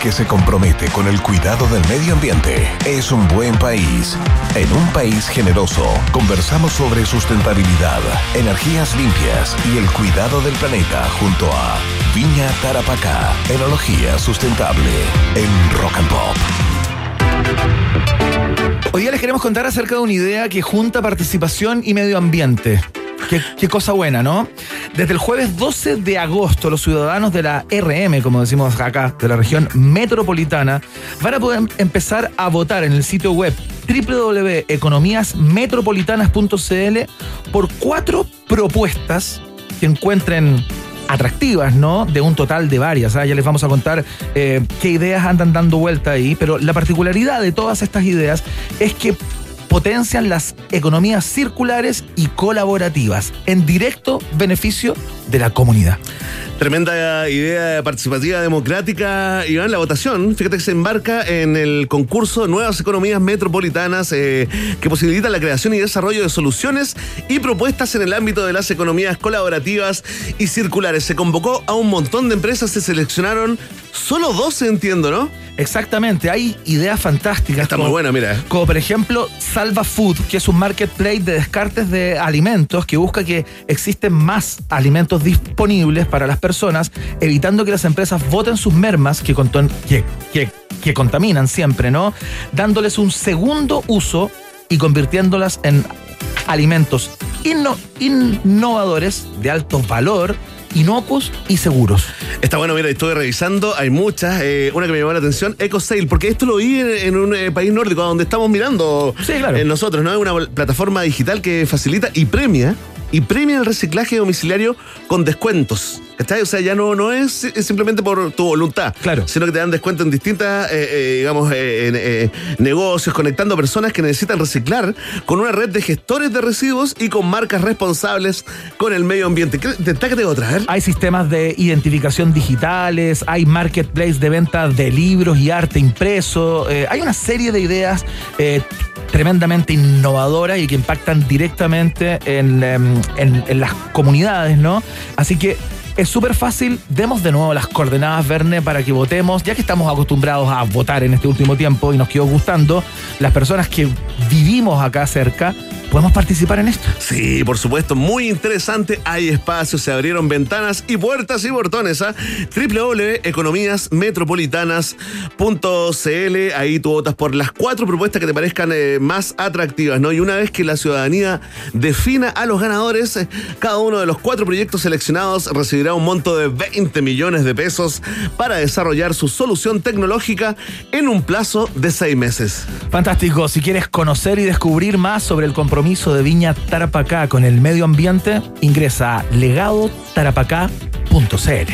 Que se compromete con el cuidado del medio ambiente es un buen país. En un país generoso, conversamos sobre sustentabilidad, energías limpias y el cuidado del planeta junto a Viña Tarapacá, enología sustentable en Rock and Pop. Hoy día les queremos contar acerca de una idea que junta participación y medio ambiente. Qué, cosa buena, ¿no? Desde el jueves 12 de agosto, los ciudadanos de la RM, como decimos acá, de la región metropolitana, van a poder empezar a votar en el sitio web www.economíasmetropolitanas.cl por cuatro propuestas que encuentren atractivas, ¿no? De un total de varias. ¿ah? Ya les vamos a contar eh, qué ideas andan dando vuelta ahí, pero la particularidad de todas estas ideas es que potencian las economías circulares y colaborativas en directo beneficio de la comunidad. Tremenda idea participativa democrática, Iván, la votación, fíjate que se embarca en el concurso Nuevas Economías Metropolitanas eh, que posibilita la creación y desarrollo de soluciones y propuestas en el ámbito de las economías colaborativas y circulares. Se convocó a un montón de empresas, se seleccionaron solo 12, entiendo, ¿no? Exactamente, hay ideas fantásticas. Está muy buena, mira. Como por ejemplo Salva Food, que es un marketplace de descartes de alimentos que busca que existen más alimentos disponibles para las personas, evitando que las empresas voten sus mermas que, que, que- que contaminan siempre, ¿no? Dándoles un segundo uso y convirtiéndolas en alimentos inno- innovadores de alto valor, inocuos y seguros. Está bueno, mira, estuve revisando, hay muchas. eh, una que me llamó la atención, EcoSale, porque esto lo vi en, en un eh, país nórdico, donde estamos mirando Sí, claro. en nosotros, ¿no? Es una plataforma digital que facilita y premia, y premia el reciclaje domiciliario con descuentos. ¿Cachai? O sea, ya no, no es, es simplemente por tu voluntad, Claro. sino que te dan descuento en distintas, eh, eh, digamos, eh, eh, negocios, conectando personas que necesitan reciclar con una red de gestores de residuos y con marcas responsables con el medio ambiente. ¿Qué te, te tengo otra? A ver. Hay sistemas de identificación digitales, hay marketplace de venta de libros y arte impreso, eh, hay una serie de ideas eh, tremendamente innovadoras y que impactan directamente en, em, en- en las comunidades, ¿no? Así que es súper fácil, demos de nuevo las coordenadas, Verne, para que votemos, ya que estamos acostumbrados a votar en este último tiempo y nos quedó gustando, las personas que vivimos acá cerca, podemos participar en esto. Sí, por supuesto, muy interesante. Hay espacios, se abrieron ventanas y puertas y portones a www.economíasmetropolitanas.cl. Ahí tú votas por las cuatro propuestas que te parezcan eh, más atractivas, ¿no? Y una vez que la ciudadanía defina a los ganadores, eh, cada uno de los cuatro proyectos seleccionados recibirá un monto de 20 millones de pesos para desarrollar su solución tecnológica en un plazo de seis meses. Fantástico. Si quieres conocer y descubrir más sobre el compromiso de Viña Tarapacá con el medio ambiente, ingresa a legadotarapacá.cl.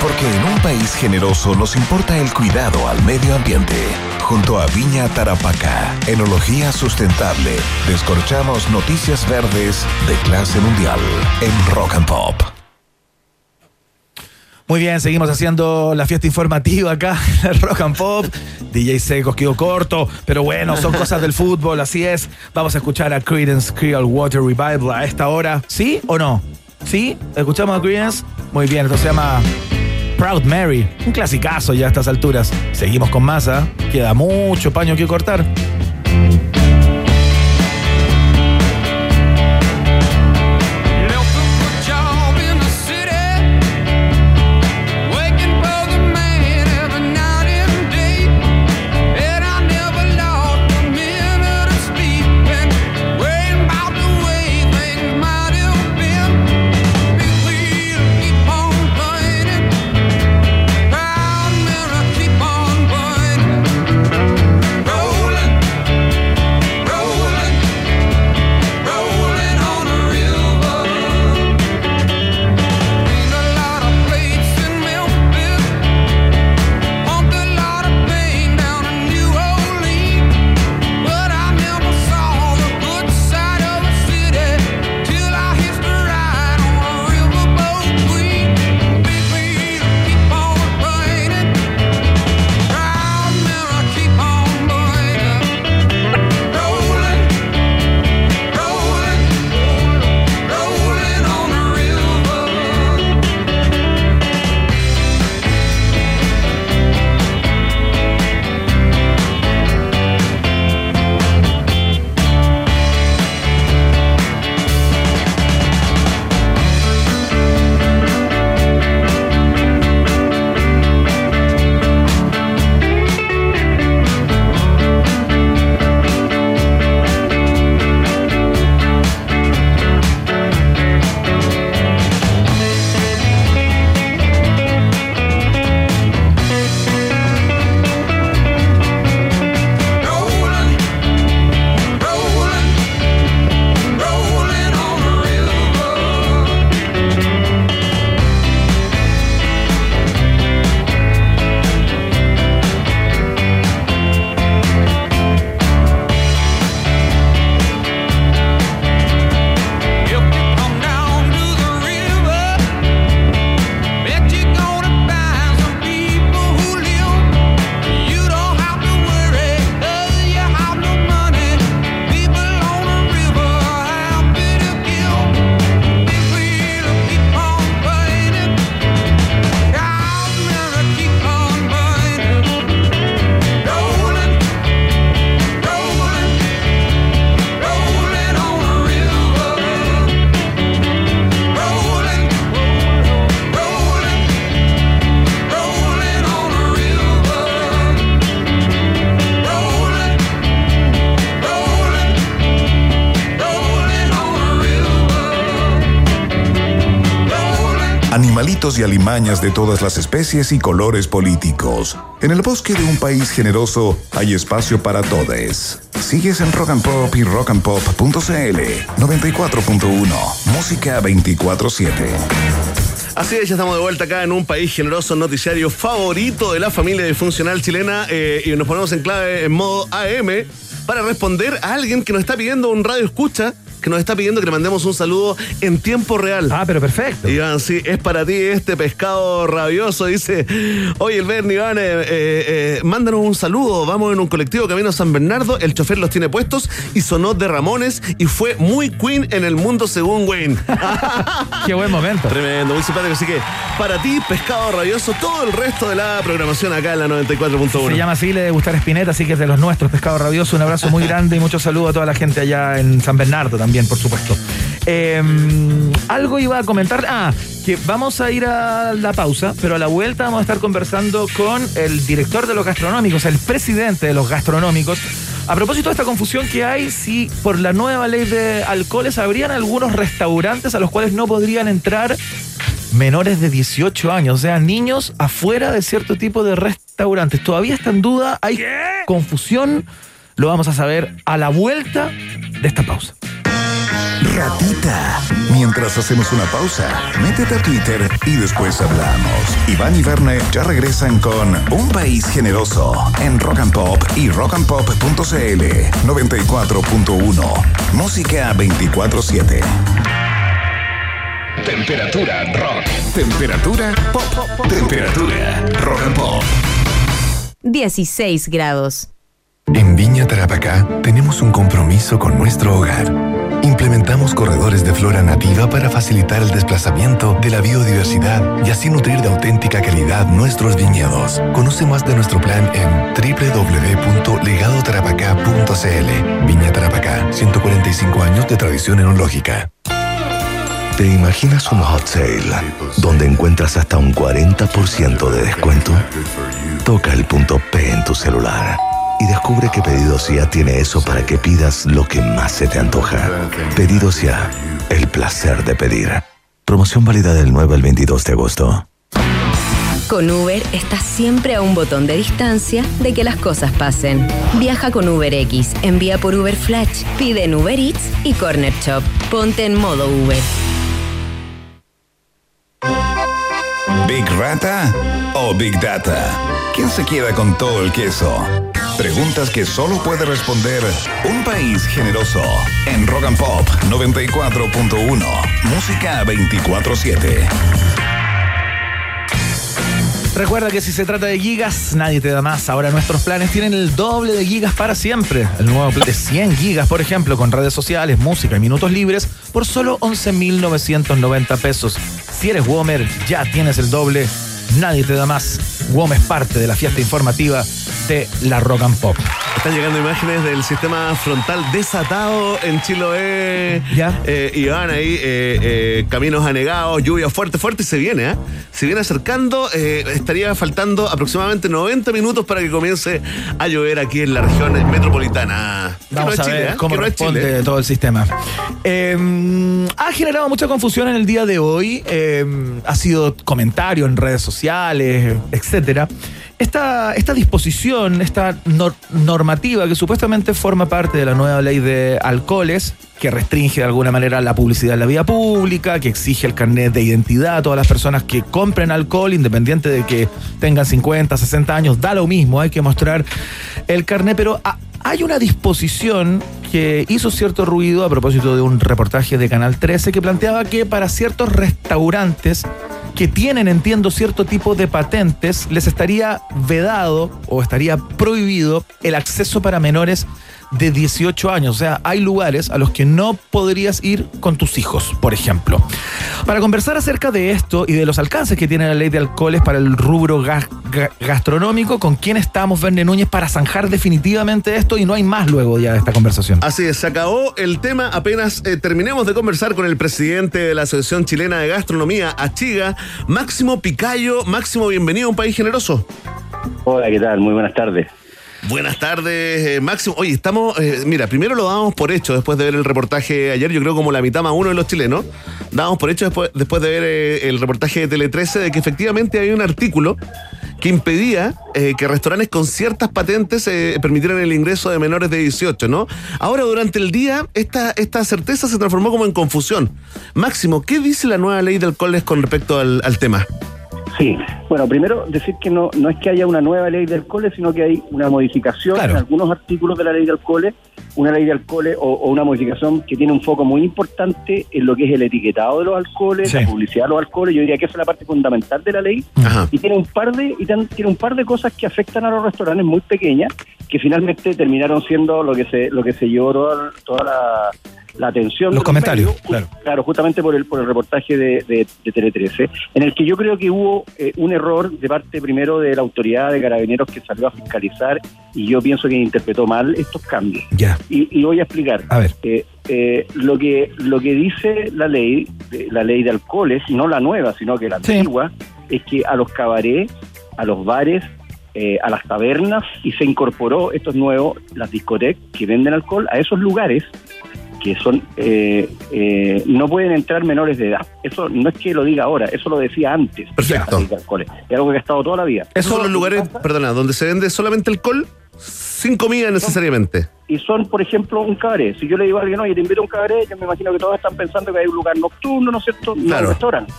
Porque en un país generoso nos importa el cuidado al medio ambiente. Junto a Viña Tarapacá, Enología Sustentable, descorchamos noticias verdes de clase mundial en Rock and Pop. Muy bien, seguimos haciendo la fiesta informativa acá el Rock and Pop. DJ Secos quedó corto, pero bueno, son cosas del fútbol, así es. Vamos a escuchar a Creedence Clearwater Revival a esta hora. ¿Sí o no? ¿Sí? ¿Escuchamos a Creedence? Muy bien, esto se llama Proud Mary. Un clasicazo ya a estas alturas. Seguimos con masa. Queda mucho paño que cortar. Y alimañas de todas las especies y colores políticos. En el bosque de un país generoso hay espacio para todos. Sigues en Rock and Pop y rockandpop.cl 94.1 Música 24/7. Así es, ya estamos de vuelta acá en un país generoso, noticiario favorito de la familia disfuncional chilena eh, y nos ponemos en clave en modo AM para responder a alguien que nos está pidiendo un radio escucha que nos está pidiendo que le mandemos un saludo en tiempo real. Ah, pero perfecto. Iván, sí, es para ti este pescado rabioso. Dice, oye, el Bernie, Iván, eh, eh, eh, mándanos un saludo. Vamos en un colectivo camino a San Bernardo. El chofer los tiene puestos y sonó de Ramones y fue muy Queen en el mundo según Wayne. Qué buen momento. Tremendo, muy simpático. Así que para ti, pescado rabioso, todo el resto de la programación acá en la 94.1. Se llama así, le de gustar Espineta, así que es de los nuestros, Pescado Rabioso. Un abrazo muy grande y mucho saludo a toda la gente allá en San Bernardo también, por supuesto. Eh, algo iba a comentar. Ah, que vamos a ir a la pausa, pero a la vuelta vamos a estar conversando con el director de los gastronómicos, el presidente de los gastronómicos. A propósito de esta confusión que hay, si por la nueva ley de alcoholes habrían algunos restaurantes a los cuales no podrían entrar menores de 18 años, o sea, niños afuera de cierto tipo de restaurantes. Todavía está en duda, hay confusión, lo vamos a saber a la vuelta de esta pausa. Mientras hacemos una pausa, métete a Twitter y después hablamos. Iván y Verne ya regresan con Un País Generoso en Rock and Pop y rockandpop.cl 94.1. Música 24-7. Temperatura rock. Temperatura pop. Temperatura rock and pop. 16 grados. En Viña Tarapacá tenemos un compromiso con nuestro hogar. Implementamos corredores de flora nativa para facilitar el desplazamiento de la biodiversidad y así nutrir de auténtica calidad nuestros viñedos. Conoce más de nuestro plan en www.legadotarapacá.cl. Viña Tarapacá, 145 años de tradición enológica. ¿Te imaginas un hot sale donde encuentras hasta un 40% de descuento? Toca el punto P en tu celular y descubre que Pedidos Ya tiene eso para que pidas lo que más se te antoja. Pedidos Ya, el placer de pedir. Promoción válida del 9 al 22 de agosto. Con Uber estás siempre a un botón de distancia de que las cosas pasen. Viaja con UberX, envía por Uber Flash, pide en Uber Eats y Corner Shop. Ponte en modo Uber. ¿Big Rata o Big Data? ¿Quién se queda con todo el queso? Preguntas que solo puede responder un país generoso. En Rock and Pop 94.1. Música 24-7. Recuerda que si se trata de gigas, nadie te da más. Ahora nuestros planes tienen el doble de gigas para siempre. El nuevo plan de 100 gigas, por ejemplo, con redes sociales, música y minutos libres, por solo 11.990 pesos. Si eres Womer, ya tienes el doble. Nadie te da más. WOM es parte de la fiesta informativa de la Rock and Pop. Están llegando imágenes del sistema frontal desatado en Chiloé. Ya. Eh, y van ahí eh, eh, caminos anegados, lluvia fuerte, fuerte y se viene, ¿eh? Se viene acercando. eh, estaría faltando aproximadamente 90 minutos para que comience a llover aquí en la región metropolitana. No Vamos es a Chile, ver cómo no es responde Chile. todo el sistema. Eh, ha generado mucha confusión en el día de hoy. eh, ha sido comentario en redes sociales, etcétera. Esta, esta disposición, esta nor- normativa que supuestamente forma parte de la nueva ley de alcoholes, que restringe de alguna manera la publicidad en la vía pública, que exige el carnet de identidad a todas las personas que compren alcohol, independiente de que tengan 50, 60 años, da lo mismo, hay que mostrar el carnet, pero hay una disposición que hizo cierto ruido a propósito de un reportaje de Canal 13 que planteaba que para ciertos restaurantes que tienen, entiendo, cierto tipo de patentes, les estaría vedado o estaría prohibido el acceso para menores de 18 años. O sea, hay lugares a los que no podrías ir con tus hijos, por ejemplo. Para conversar acerca de esto y de los alcances que tiene la ley de alcoholes para el rubro gas- ga- gastronómico, ¿con quién estamos, Verne Núñez, para zanjar definitivamente esto? Y no hay más luego ya de esta conversación. Así es, se acabó el tema apenas eh, terminemos de conversar con el presidente de la Asociación Chilena de Gastronomía, Achiga, Máximo Picayo. Máximo, bienvenido a un país generoso. Hola, ¿qué tal? Muy buenas tardes. Buenas tardes, eh, Máximo. Oye, estamos, eh, mira, primero lo dábamos por hecho después de ver el reportaje ayer, yo creo como la mitad más uno de los chilenos, dábamos por hecho después, después de ver eh, el reportaje de Tele 13 de que efectivamente hay un artículo que impedía que restaurantes con ciertas patentes permitieran el ingreso de menores de 18, ¿no? Ahora, durante el día, esta, esta certeza se transformó como en confusión. Máximo, ¿qué dice la nueva ley de alcoholes con respecto al, al tema? Sí, bueno, primero decir que no, no es que haya una nueva ley de alcoholes, sino que hay una modificación Claro. en algunos artículos de la ley de alcoholes, una ley de alcoholes o, o una modificación que tiene un foco muy importante en lo que es el etiquetado de los alcoholes, Sí. la publicidad de los alcoholes, yo diría que esa es la parte fundamental de la ley, Ajá. y tiene un par de y tan- tiene un par de cosas que afectan a los restaurantes muy pequeñas que finalmente terminaron siendo lo que se lo que se llevó toda, toda la, la atención Los de comentarios, medios, claro. claro justamente por el por el reportaje de, de, de Tele 13 en el que yo creo que hubo eh, un error de parte primero de la autoridad de carabineros que salió a fiscalizar y yo pienso que interpretó mal estos cambios Ya. y, y voy a explicar. A ver. Eh, eh, lo que lo que dice la ley, la ley de alcoholes, no la nueva, sino que la Sí. antigua, es que a los cabarets, a los bares, eh, a las tabernas y se incorporó esto es nuevo, las discotecas que venden alcohol a esos lugares que son eh, eh, no pueden entrar menores de edad. Eso no es que lo diga ahora, eso lo decía antes. Perfecto. Es algo que ha estado toda la vida. Esos son los lugares, perdona, donde se vende solamente alcohol sin comida necesariamente. y son, por ejemplo, un cabaret. Si yo le digo a alguien, oye, te invito a un cabaret, yo me imagino que todos están pensando que hay un lugar nocturno, ¿no es cierto? No Claro. un restaurante.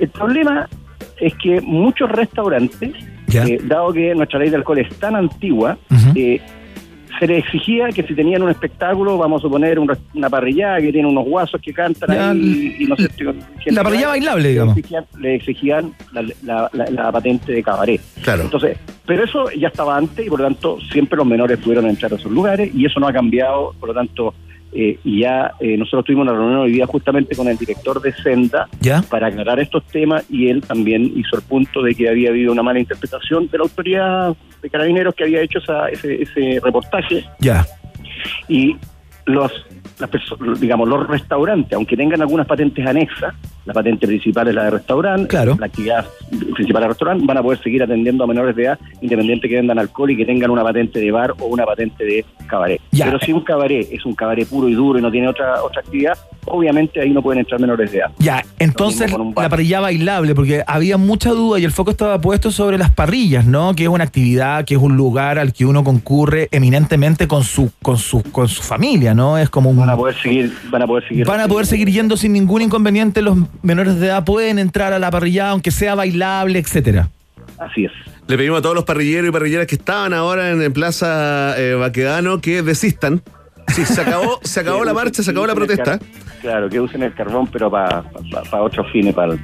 El problema es que muchos restaurantes, eh, dado que nuestra ley de alcohol es tan antigua, eh, se les exigía que si tenían un espectáculo, vamos a suponer un res- una parrillada que tiene unos guasos que cantan Ya, ahí y, y no sé, La que parrilla va, bailable, le digamos. exigían, le exigían la, la- la- la patente de cabaret. Claro. Entonces, pero eso ya estaba antes y por lo tanto siempre los menores pudieron entrar a esos lugares y eso no ha cambiado, por lo tanto, eh, y ya eh, nosotros tuvimos una reunión hoy día justamente con el director de Senda ¿Ya? para aclarar estos temas y él también hizo el punto de que había habido una mala interpretación de la autoridad de carabineros que había hecho esa- ese, ese reportaje Ya. y los las digamos los restaurantes aunque tengan algunas patentes anexas la patente principal es la de restaurante Claro. la actividad principal del restaurante van a poder seguir atendiendo a menores de edad independiente que vendan alcohol y que tengan una patente de bar o una patente de cabaret Ya. pero si un cabaret es un cabaret puro y duro y no tiene otra otra actividad obviamente ahí no pueden entrar menores de edad Ya, entonces la parrilla bailable, porque había mucha duda y el foco estaba puesto sobre las parrillas, ¿no? Que es una actividad, que es un lugar al que uno concurre eminentemente con su, con su, con su familia, ¿no? Es como un van a poder seguir van a poder seguir Van a poder seguir yendo sin ningún inconveniente. Los menores de edad pueden entrar a la parrilla, aunque sea bailable, etcétera. así es Le pedimos a todos los parrilleros y parrilleras que estaban ahora en, en Plaza eh, Baquedano que desistan. Sí, se acabó, se acabó la marcha, se acabó la protesta. Claro, que usen el carbón, pero para otros fines, para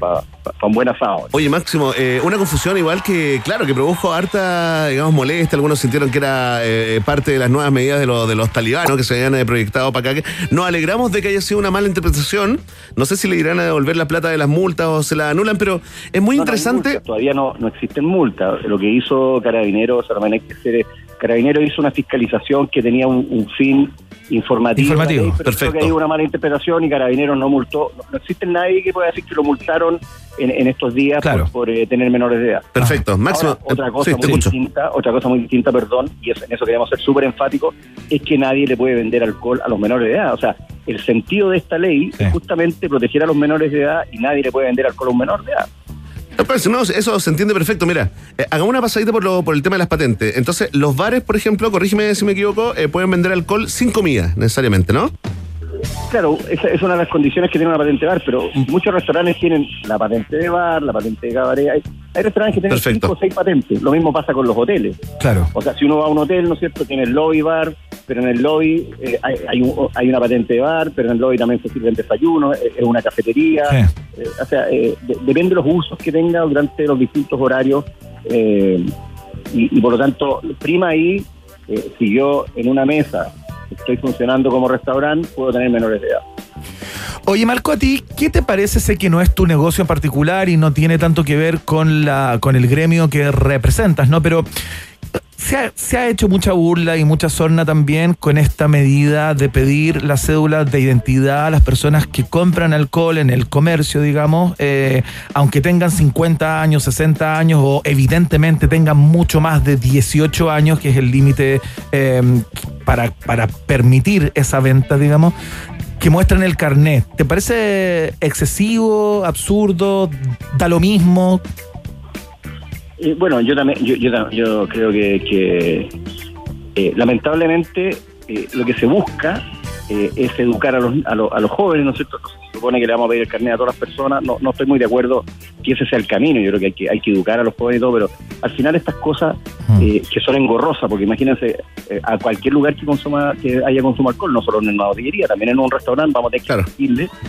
un buen asado. Oye, Máximo, eh, una confusión igual que, claro, que produjo harta, digamos, molestia. Algunos sintieron que era eh, parte de las nuevas medidas de, los de los talibanos que se habían eh, proyectado para acá. Nos alegramos de que haya sido una mala interpretación. No sé si le irán a devolver la plata de las multas o se la anulan, pero es muy No, no hay interesante. multas, todavía no, no existen multas. Lo que hizo Carabineros, Carabinero, hay que ser- Carabinero hizo una fiscalización que tenía un, un fin informativo. Informativo, ley, perfecto. creo que hay una mala interpretación y Carabineros no multó. No, no existe nadie que pueda decir que lo multaron en, en estos días Claro. por, por, eh, tener menores de edad. Perfecto. Máximo, Ahora, otra eh, cosa sí, muy escucho. distinta, otra cosa muy distinta, perdón, y es- en eso queríamos ser súper enfáticos, es que nadie le puede vender alcohol a los menores de edad. O sea, el sentido de esta ley Sí. es justamente proteger a los menores de edad y nadie le puede vender alcohol a un menor de edad. No, pero si no, eso se entiende perfecto. Mira, eh, hagamos una pasadita por, lo, por el tema de las patentes. Entonces, los bares, por ejemplo, corrígeme si me equivoco, eh, pueden vender alcohol sin comida, necesariamente, ¿no? Claro, esa es una de las condiciones que tiene una patente de bar, pero muchos restaurantes tienen la patente de bar, la patente de cabaret. Hay, hay restaurantes que tienen Perfecto. cinco o seis patentes. Lo mismo pasa con los hoteles. Claro. O sea, si uno va a un hotel, ¿no es cierto? Tiene el lobby bar, pero en el lobby eh, hay, hay, un- hay una patente de bar, pero en el lobby también se sirven desayunos, es es una cafetería. Sí. Eh, o sea, eh, de- depende de los usos que tenga durante los distintos horarios. eh, y, y por lo tanto, prima ahí, eh, si yo en una mesa estoy funcionando como restaurante, puedo tener menores de edad. Oye, Marco, a ti, ¿qué te parece? Sé que no es tu negocio en particular y no tiene tanto que ver con, la, con el gremio que representas, ¿no? Pero se ha, se ha hecho mucha burla y mucha sorna también con esta medida de pedir la cédula de identidad a las personas que compran alcohol en el comercio, digamos, eh, aunque tengan 50 años, 60 años o evidentemente tengan mucho más de 18 años, que es el límite eh, para, para permitir esa venta, digamos, que muestran el carnet. ¿Te parece excesivo, absurdo, da lo mismo? Bueno, yo también, yo, yo, yo creo que, eh, lamentablemente eh, lo que se busca eh, es educar a los, a, los, a los jóvenes, ¿no es cierto? Supone que le vamos a pedir el carnet a todas las personas, no, no estoy muy de acuerdo que ese sea el camino, yo creo que hay que, hay que educar a los jóvenes y todo, pero al final estas cosas eh, que son engorrosas, porque imagínense eh, a cualquier lugar que consuma que haya consumo alcohol, no solo en una botillería, también en un restaurante vamos a tener que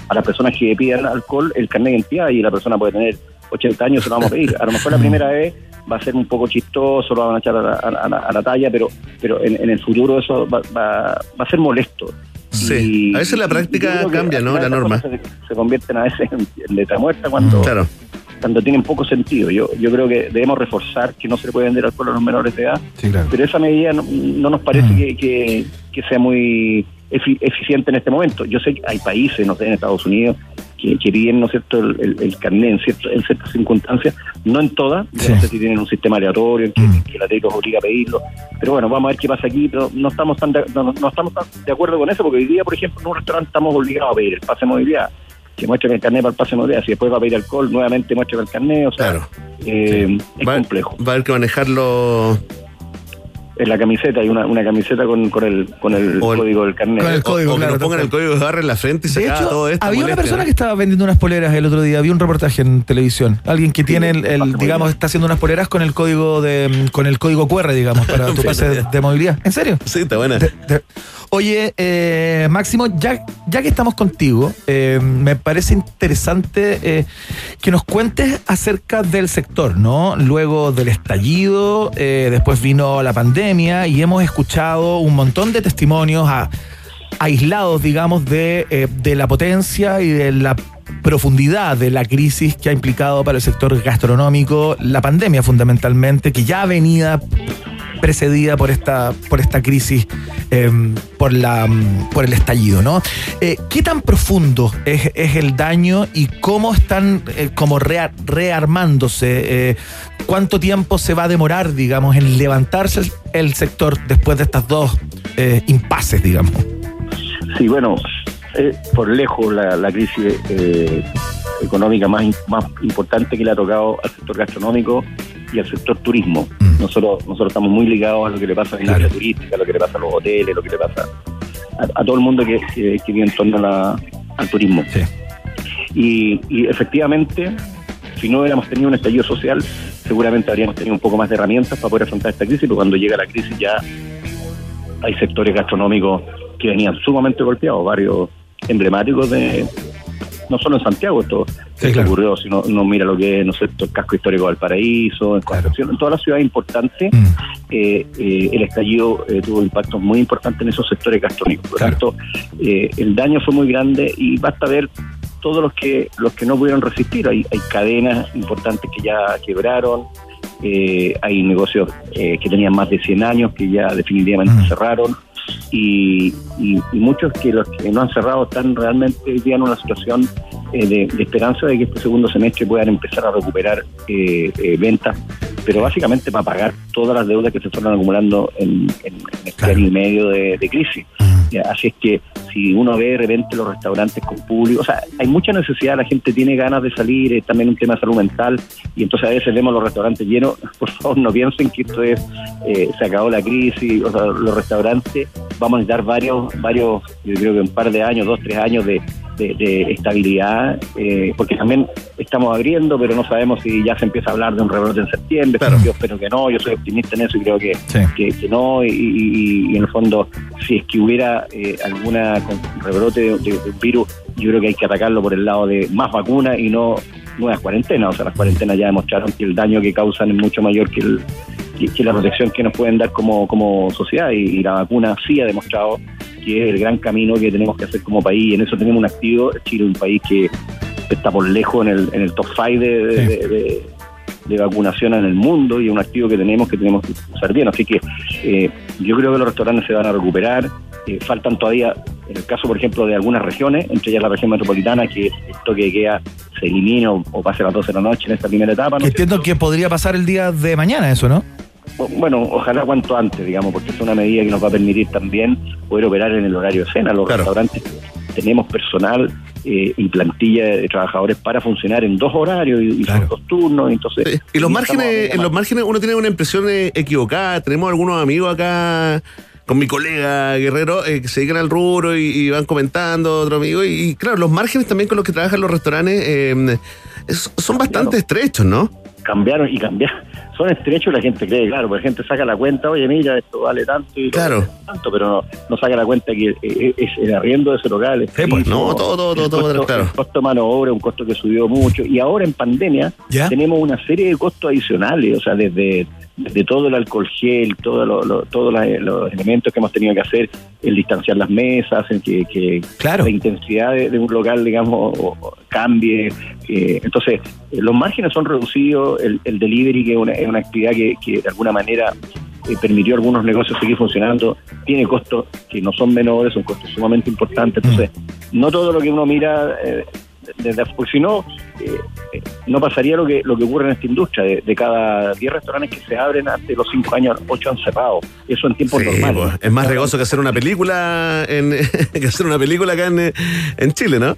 a las personas que pidan alcohol el carnet de identidad y la persona puede tener 80 años, se lo vamos a pedir. A lo mejor la primera vez va a ser un poco chistoso, lo van a echar a la, a la- a la talla, pero pero en, en el futuro eso va, va- va a ser molesto. Sí, Y- a veces la práctica cambia, ¿no? La norma. Se, se convierten a veces en, letra muerta cuando, Claro. cuando tienen poco sentido. Yo yo creo que debemos reforzar que no se le puede vender alcohol a los menores de edad, Sí, claro. pero esa medida no, no nos parece Mm. que, que- que sea muy efi- eficiente en este momento. Yo sé que hay países, no sé, en Estados Unidos, que, que piden, ¿no es cierto?, el, el- el carnet en, cierto- en ciertas circunstancias, no en todas, yo no sé si tienen un sistema aleatorio en que, Mm. que la ley los obliga a pedirlo, pero bueno, vamos a ver qué pasa aquí, pero no estamos tan de, no, no estamos tan de acuerdo con eso, porque hoy día, por ejemplo, en un restaurante estamos obligados a pedir el pase de movilidad, que muestren el carnet para el pase de movilidad, si después va a pedir alcohol, nuevamente muestren el carnet, o sea, eh, es complejo. Va a haber que manejarlo. En la camiseta hay una, una camiseta con, con el, con el código del carnet. o, o que nos pongan el código de barra en la frente y se De acaba hecho, todo esto. había una persona que estaba vendiendo unas poleras el otro día. Vi un reportaje en televisión. Alguien que tiene el, el, digamos, está haciendo unas poleras con el código de, con el código QR, digamos, para tu pase de, de movilidad. ¿En serio? Sí, está buena. Oye, eh, Máximo, ya, ya que estamos contigo, eh, me parece interesante eh, que nos cuentes acerca del sector, ¿no? Luego del estallido, eh, después vino la pandemia y hemos escuchado un montón de testimonios aislados, digamos, de, de la potencia y de la profundidad de la crisis que ha implicado para el sector gastronómico la pandemia fundamentalmente, que ya venía precedida por esta, por esta crisis, eh, por, la, mm, por el estallido, ¿no? Eh, ¿Qué tan profundo es, el daño y cómo están eh, como rea- rearmándose? Eh, ¿Cuánto tiempo se va a demorar, digamos, en levantarse el, sector después de estas dos impases, digamos? Sí, bueno, por lejos la, la crisis económica más, más importante que le ha tocado al sector gastronómico y al sector turismo. Nosotros nosotros estamos muy ligados a lo que le pasa a la industria turística, a lo que le pasa a los hoteles, lo que le pasa a, a todo el mundo que, que, que vive en torno a la- al turismo. Y, y efectivamente, si no hubiéramos tenido un estallido social, seguramente habríamos tenido un poco más de herramientas para poder afrontar esta crisis, pero cuando llega la crisis ya hay sectores gastronómicos que venían sumamente golpeados, varios emblemáticos de no solo en Santiago esto, esto ocurrió, si no, uno mira lo que es no sé, el casco histórico de Valparaíso, en Concepción, en todas las ciudades importantes, eh, eh, el estallido eh, tuvo impactos muy importantes en esos sectores gastronómicos. Por lo tanto, eh, el daño fue muy grande y basta ver todos los que los que no pudieron resistir. Hay, hay cadenas importantes que ya quebraron, eh, hay negocios eh, que tenían más de 100 años que ya definitivamente cerraron y, y- y muchos que los que no han cerrado están realmente hoy día en una situación eh, de, de esperanza de que este segundo semestre puedan empezar a recuperar eh, eh, ventas, pero básicamente para pagar todas las deudas que se fueron acumulando en, en- en este año y medio de, de crisis. Así es que si uno ve de repente los restaurantes con público, o sea, hay mucha necesidad, la gente tiene ganas de salir, es también un tema de salud mental, y entonces a veces vemos los restaurantes llenos, por favor no piensen que esto es, eh, se acabó la crisis, o sea, los restaurantes vamos a necesitar varios, varios, yo creo que un par de años, dos, tres años de, de- de estabilidad, eh, porque también estamos abriendo, pero no sabemos si ya se empieza a hablar de un rebrote en septiembre, yo espero que no, yo soy optimista en eso y creo que, que, que no, y, y- y en el fondo, si es que hubiera eh, alguna con- rebrote de, de- de un virus, yo creo que hay que atacarlo por el lado de más vacunas y no nuevas cuarentenas, o sea, las cuarentenas ya demostraron que el daño que causan es mucho mayor que, el, que, que la protección que nos pueden dar como, como sociedad y, y la vacuna sí ha demostrado que es el gran camino que tenemos que hacer como país y en eso tenemos un activo, Chile es un país que está por lejos en el, en el top 5 de, de- de- de- de vacunación en el mundo y es un activo que tenemos que tenemos que usar bien. Así que eh, yo creo que los restaurantes se van a recuperar. Eh, faltan todavía, en el caso, por ejemplo, de algunas regiones, entre ellas la región metropolitana, que el toque de queda se elimine o, o pase a las 12 de la noche en esta primera etapa. ¿no? Que entiendo que podría pasar el día de mañana eso, ¿no? Bueno, ojalá cuanto antes, digamos, porque es una medida que nos va a permitir también poder operar en el horario de cena. Los restaurantes tenemos personal eh, y plantilla de trabajadores para funcionar en dos horarios y, son dos turnos. Entonces, Y los márgenes, en los márgenes uno tiene una impresión eh, equivocada. Tenemos algunos amigos acá con mi colega Guerrero eh, que se dedican al rubro y, y van comentando, otro amigo. Y, y, claro, los márgenes también con los que trabajan los restaurantes eh, es- son bastante estrechos, ¿no? Cambiaron y cambiaron. Son estrechos y la gente cree, claro, porque la gente saca la cuenta, oye, mira, esto vale tanto y Claro. vale tanto, pero no, no saca la cuenta que eh, es el arriendo de ese local. es pues, carísimo, no, todo, todo, todo, todo, costo- claro. El costo de mano obra un costo que subió mucho. Y ahora en pandemia ¿Ya? tenemos una serie de costos adicionales, o sea, desde, desde todo el alcohol gel, todo lo- lo- todos los elementos que hemos tenido que hacer, el distanciar las mesas, en que, que la intensidad de, de un local, digamos, cambie. eh, entonces, eh, los márgenes son reducidos, el, el delivery, que es una, es una actividad que, que de alguna manera eh, permitió a algunos negocios seguir funcionando, tiene costos que no son menores, son costos sumamente importantes. Entonces, no todo lo que uno mira eh, desde porque si no, eh, eh, no pasaría lo que lo que ocurre en esta industria. De, de cada 10 restaurantes que se abren, de los 5 años, 8 han cerrado. Eso en tiempos Sí, normales. pues, es más regoso que hacer una película en, que hacer una película acá en, en Chile, ¿no?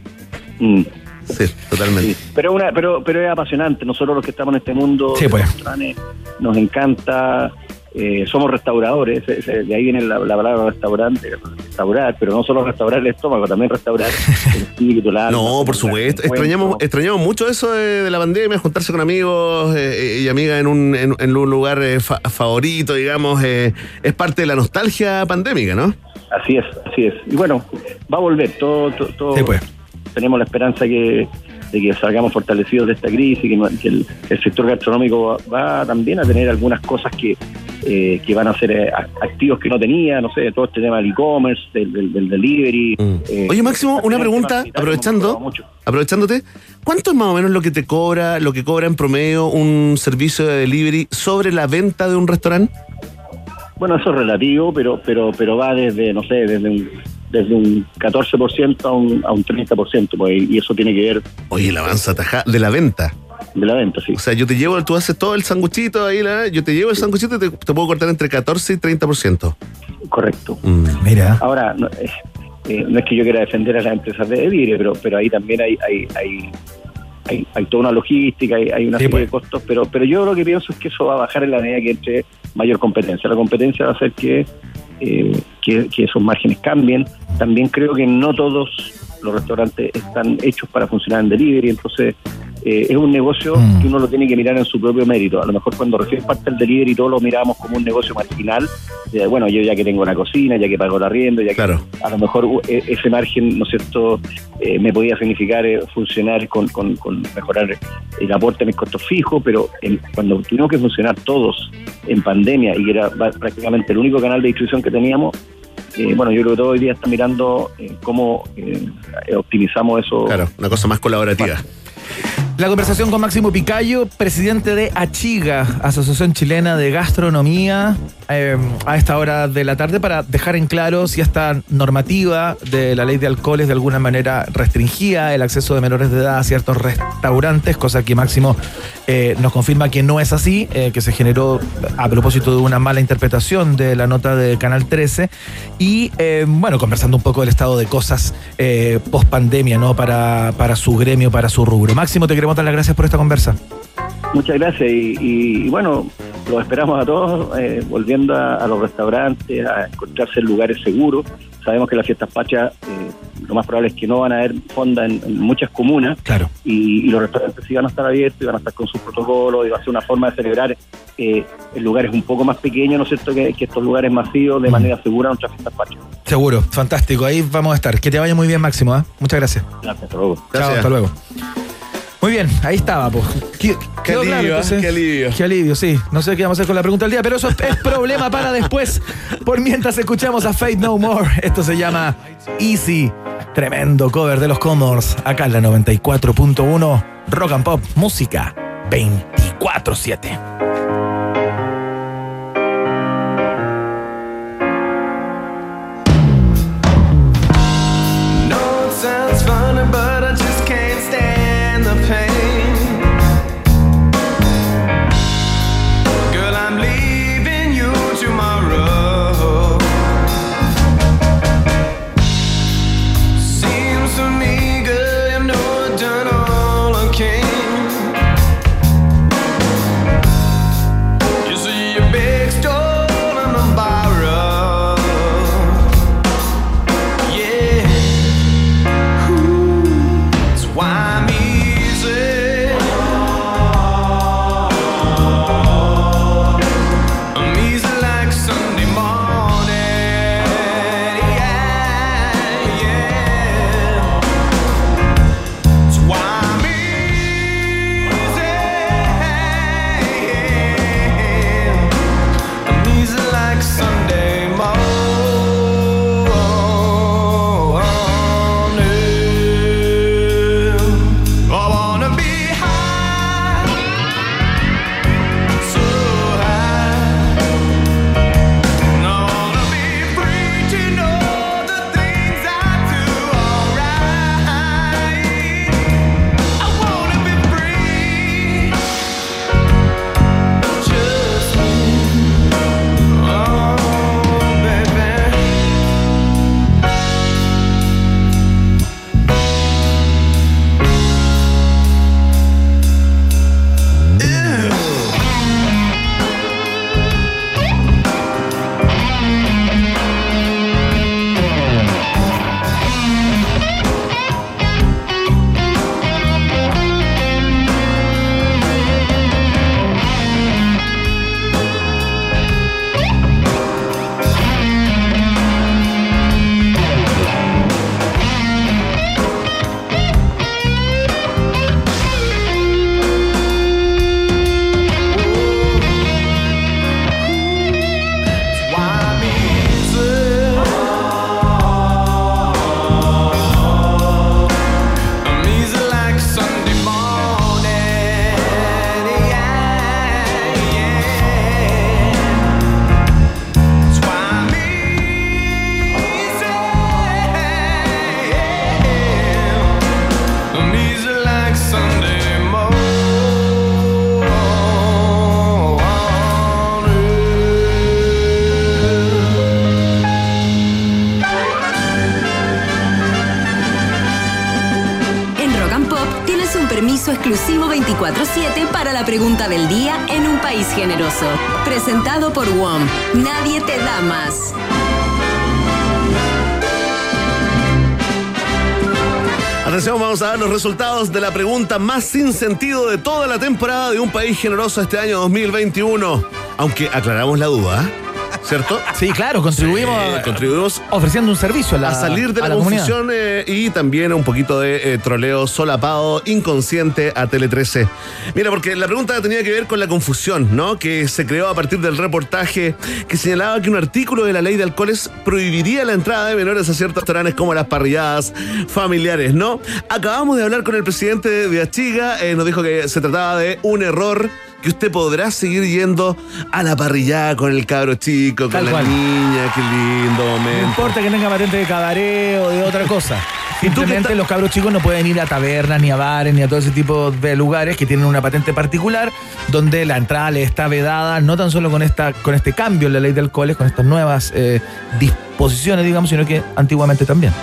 Mm. Sí, totalmente. Pero una, pero, pero es apasionante. Nosotros los que estamos en este mundo Sí, pues. nos encanta. Eh, somos restauradores, eh, eh, de ahí viene la, la palabra restaurante, restaurar, pero no solo restaurar el estómago, también restaurar el espíritu, alma. No, por supuesto. Extrañamos, extrañamos mucho eso de, de la pandemia, juntarse con amigos eh, y amigas en un, en, en un lugar eh, fa- favorito, digamos. eh, es parte de la nostalgia pandémica, ¿no? Así es, así es. Y bueno, va a volver. Todo, todo, todo- tenemos la esperanza que, de que salgamos fortalecidos de esta crisis, que, no- que el, el sector gastronómico va, va también a tener algunas cosas que, eh, que van a ser eh, activos que no tenía, no sé, todo este tema del e-commerce, del, del- del delivery. eh, Oye, Máximo, una pregunta, aprovechando, aprovechándote, ¿cuánto es más o menos lo que te cobra, lo que cobra en promedio un servicio de delivery sobre la venta de un restaurante? Bueno, eso es relativo, pero pero pero va desde, no sé, desde un, desde un 14% a un, a un 30%, pues, y eso tiene que ver... Oye, la avanza tajada de la venta. De la venta, sí. O sea, yo te llevo, tú haces todo el sanguchito ahí, la- yo te llevo el sanguchito y te, te puedo cortar entre 14 y 30%. Correcto. Mira. Ahora, no, eh, eh, no es que yo quiera defender a las empresas de delivery, pero, pero ahí también hay, hay, hay, hay, hay toda una logística, hay, hay una Sí, serie pues. de costos, pero, pero yo lo que pienso es que eso va a bajar en la medida que entre mayor competencia. La competencia va a hacer que, eh, que, que esos márgenes cambien. También creo que no todos los restaurantes están hechos para funcionar en delivery, entonces eh, es un negocio Mm. que uno lo tiene que mirar en su propio mérito. A lo mejor cuando recién parte el delivery todos lo miramos como un negocio marginal, de, bueno, yo ya que tengo la cocina, ya que pago el arriendo, ya que a lo mejor uh, e- ese margen, ¿no es cierto?, eh, me podía significar eh, funcionar con, con- con mejorar el aporte a mis costos fijos, pero en- cuando tuvimos que funcionar todos en pandemia y que era prácticamente el único canal de distribución que teníamos, eh, bueno, yo creo que todo hoy día está mirando eh, cómo eh, optimizamos eso. Claro, una cosa más colaborativa. La conversación con Máximo Picayo, presidente de Achiga, Asociación Chilena de Gastronomía, eh, a esta hora de la tarde para dejar en claro si esta normativa de la ley de alcoholes de alguna manera restringía el acceso de menores de edad a ciertos restaurantes, cosa que Máximo eh, nos confirma que no es así, eh, que se generó a propósito de una mala interpretación de la nota de Canal 13 y bueno, conversando un poco del estado de cosas post pandemia, ¿no? Para, para su gremio, para su rubro. Máximo, te queremos dar las gracias por esta conversa. Muchas gracias y, y- y bueno, los esperamos a todos eh, volviendo a, a los restaurantes, a encontrarse en lugares seguros. Sabemos que las fiestas pachas eh, lo más probable es que no van a haber fonda en, en muchas comunas Claro. y, y los restaurantes sí van a estar abiertos y van a estar con sus protocolos y va a ser una forma de celebrar eh, en lugares un poco más pequeños, ¿no es cierto?, que, que estos lugares masivos de manera segura nuestras fiestas pachas. Seguro, fantástico. Ahí vamos a estar. Que te vaya muy bien, Máximo. ¿ah? Muchas gracias. Gracias, hasta luego. Chao, hasta luego. Muy bien, ahí estaba, pues. Qué, Qué alivio, ¿eh? qué alivio. Qué alivio, sí. No sé qué vamos a hacer con la pregunta del día, pero eso es, problema para después. Por mientras escuchamos a Fate No More. Esto se llama Easy. Tremendo cover de los Commodores. Acá en la 94.1 Rock and Pop Música 24. Generoso. Presentado por WOM. Nadie te da más. Atención, vamos a dar los resultados de la pregunta más sin sentido de toda la temporada de un país generoso este año 2021. Aunque aclaramos la duda, ¿cierto? Sí, claro, contribuimos, Sí, contribuimos ofreciendo un servicio a, la, a salir de a la, confusión eh, y también un poquito de eh, troleo solapado inconsciente a Tele 13. Mira, porque la pregunta tenía que ver con la confusión, ¿no? Que se creó a partir del reportaje que señalaba que un artículo de la ley de alcoholes prohibiría la entrada de menores a ciertos restaurantes como las parrilladas familiares, ¿no? Acabamos de hablar con el presidente de Achiga, eh, nos dijo que se trataba de un error que usted podrá seguir yendo a la parrillada con el cabro chico, con Tal la cual. niña, qué lindo No momento. importa que tenga patente de cabaret o de otra cosa. Simplemente los cabros chicos no pueden ir a tabernas, ni a bares, ni a todo ese tipo de lugares que tienen una patente particular, donde la entrada les está vedada, no tan solo con esta, con este cambio en la ley de alcoholes, con estas nuevas eh, disposiciones, digamos, sino que antiguamente también.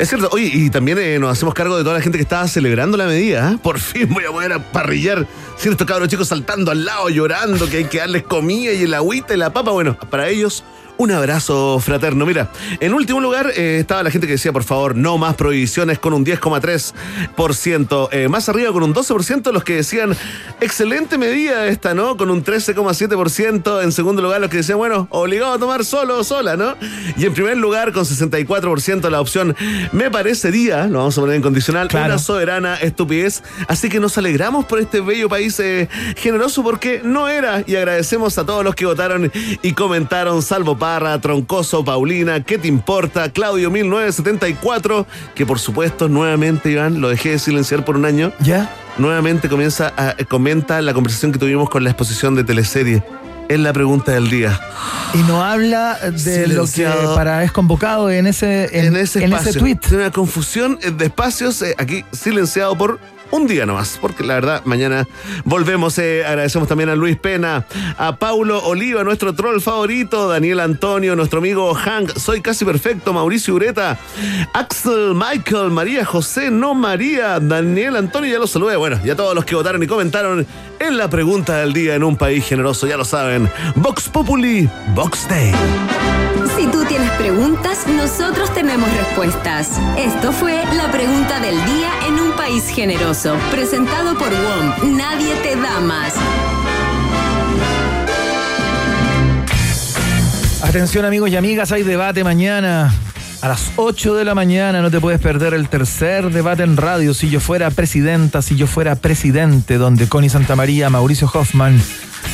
Es cierto, oye, y también eh, nos hacemos cargo de toda la gente que estaba celebrando la medida. ¿eh? Por fin voy a poder a parrillar sin estos cabros chicos saltando al lado, llorando, que hay que darles comida y el agüita y la papa. Bueno, para ellos. Un abrazo fraterno. Mira, en último lugar eh, estaba la gente que decía, por favor, no más prohibiciones con un 10,3%. Eh, más arriba con un 12% los que decían, excelente medida esta, ¿no? Con un 13,7%. En segundo lugar los que decían, bueno, obligado a tomar solo o sola, ¿no? Y en primer lugar con 64% la opción, me parecería, lo vamos a poner en condicional, una soberana estupidez. Así que nos alegramos por este bello país eh, generoso porque no era. Y agradecemos a todos los que votaron y comentaron, salvo Parra, Troncoso, Paulina, ¿qué te importa? Claudio 1974, que por supuesto nuevamente, Iván, lo dejé de silenciar por un año. ¿Ya? nuevamente comienza a, eh, comenta la conversación que tuvimos con la exposición de teleserie. Es la pregunta del día. Y no habla de lo que para es convocado en ese, en, en ese en espacio. ese tweet. Tiene una confusión de espacios eh, aquí silenciado por un día nomás, porque la verdad, mañana volvemos. eh, agradecemos también a Luis Pena, a Paulo Oliva, nuestro troll favorito, Daniel Antonio, nuestro amigo Hank, Soy Casi Perfecto, Mauricio Ureta, Axel, Michael, María José, no María, Daniel Antonio, ya los saludé. Bueno, y a todos los que votaron y comentaron en la pregunta del día en un país generoso, ya lo saben. Vox Populi, Vox Day. Si tú tienes preguntas, nosotros tenemos respuestas. Esto fue la pregunta del día en un país generoso, presentado por WOM. Nadie te da más. Atención amigos y amigas, hay debate mañana. A las 8 de la mañana no te puedes perder el tercer debate en radio. Si yo fuera presidenta, si yo fuera presidente, donde Connie Santamaría, Mauricio Hoffman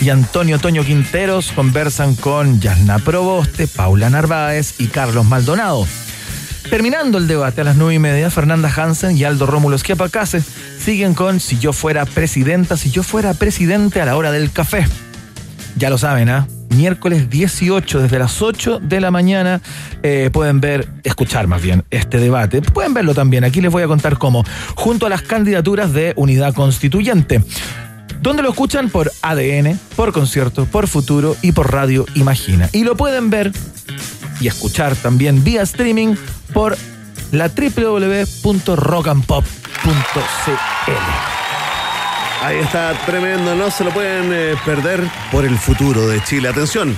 y Antonio Toño Quinteros conversan con Yasna Proboste, Paula Narváez y Carlos Maldonado. Terminando el debate a las nueve y media, Fernanda Hansen y Aldo Rómulo Esquiapacase siguen con Si yo fuera presidenta, si yo fuera presidente a la hora del café. Ya lo saben, ¿ah? Miércoles 18, desde las 8 de la mañana, eh, pueden ver, escuchar más bien, este debate. Pueden verlo también, aquí les voy a contar cómo. Junto a las candidaturas de unidad constituyente. ¿Dónde lo escuchan? Por ADN, por concierto, por futuro y por Radio Imagina. Y lo pueden ver y escuchar también vía streaming por la www.rockandpop.cl. Ahí está tremendo, no se lo pueden eh, perder por el futuro de Chile. Atención.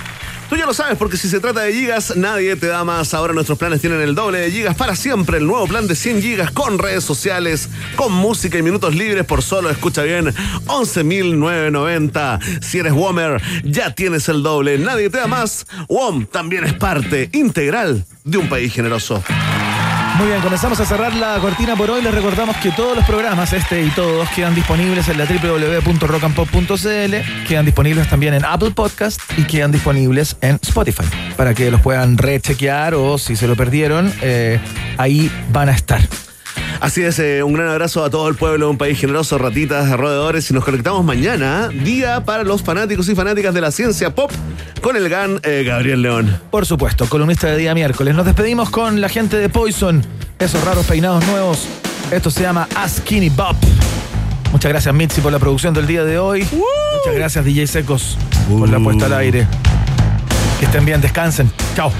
Tú ya lo sabes, porque si se trata de gigas, nadie te da más. Ahora nuestros planes tienen el doble de gigas para siempre. El nuevo plan de 100 gigas con redes sociales, con música y minutos libres por solo, escucha bien, 11.990. Si eres Womer, ya tienes el doble. Nadie te da más. WOM también es parte integral de un país generoso. Muy bien, comenzamos a cerrar la cortina por hoy. Les recordamos que todos los programas, este y todos, quedan disponibles en la www.rockandpop.cl, quedan disponibles también en Apple Podcast y quedan disponibles en Spotify para que los puedan rechequear o si se lo perdieron, eh, ahí van a estar. Así es, eh, un gran abrazo a todo el pueblo de un país generoso, ratitas, roedores, y nos conectamos mañana, día para los fanáticos y fanáticas de la ciencia pop, con el GAN eh, Gabriel León. Por supuesto, columnista de día miércoles. Nos despedimos con la gente de Poison, esos raros peinados nuevos. Esto se llama A Skinny Bop. Muchas gracias, Mitzi, por la producción del día de hoy. Muchas gracias, DJ Secos, por la puesta al aire. Que estén bien, descansen. Chao.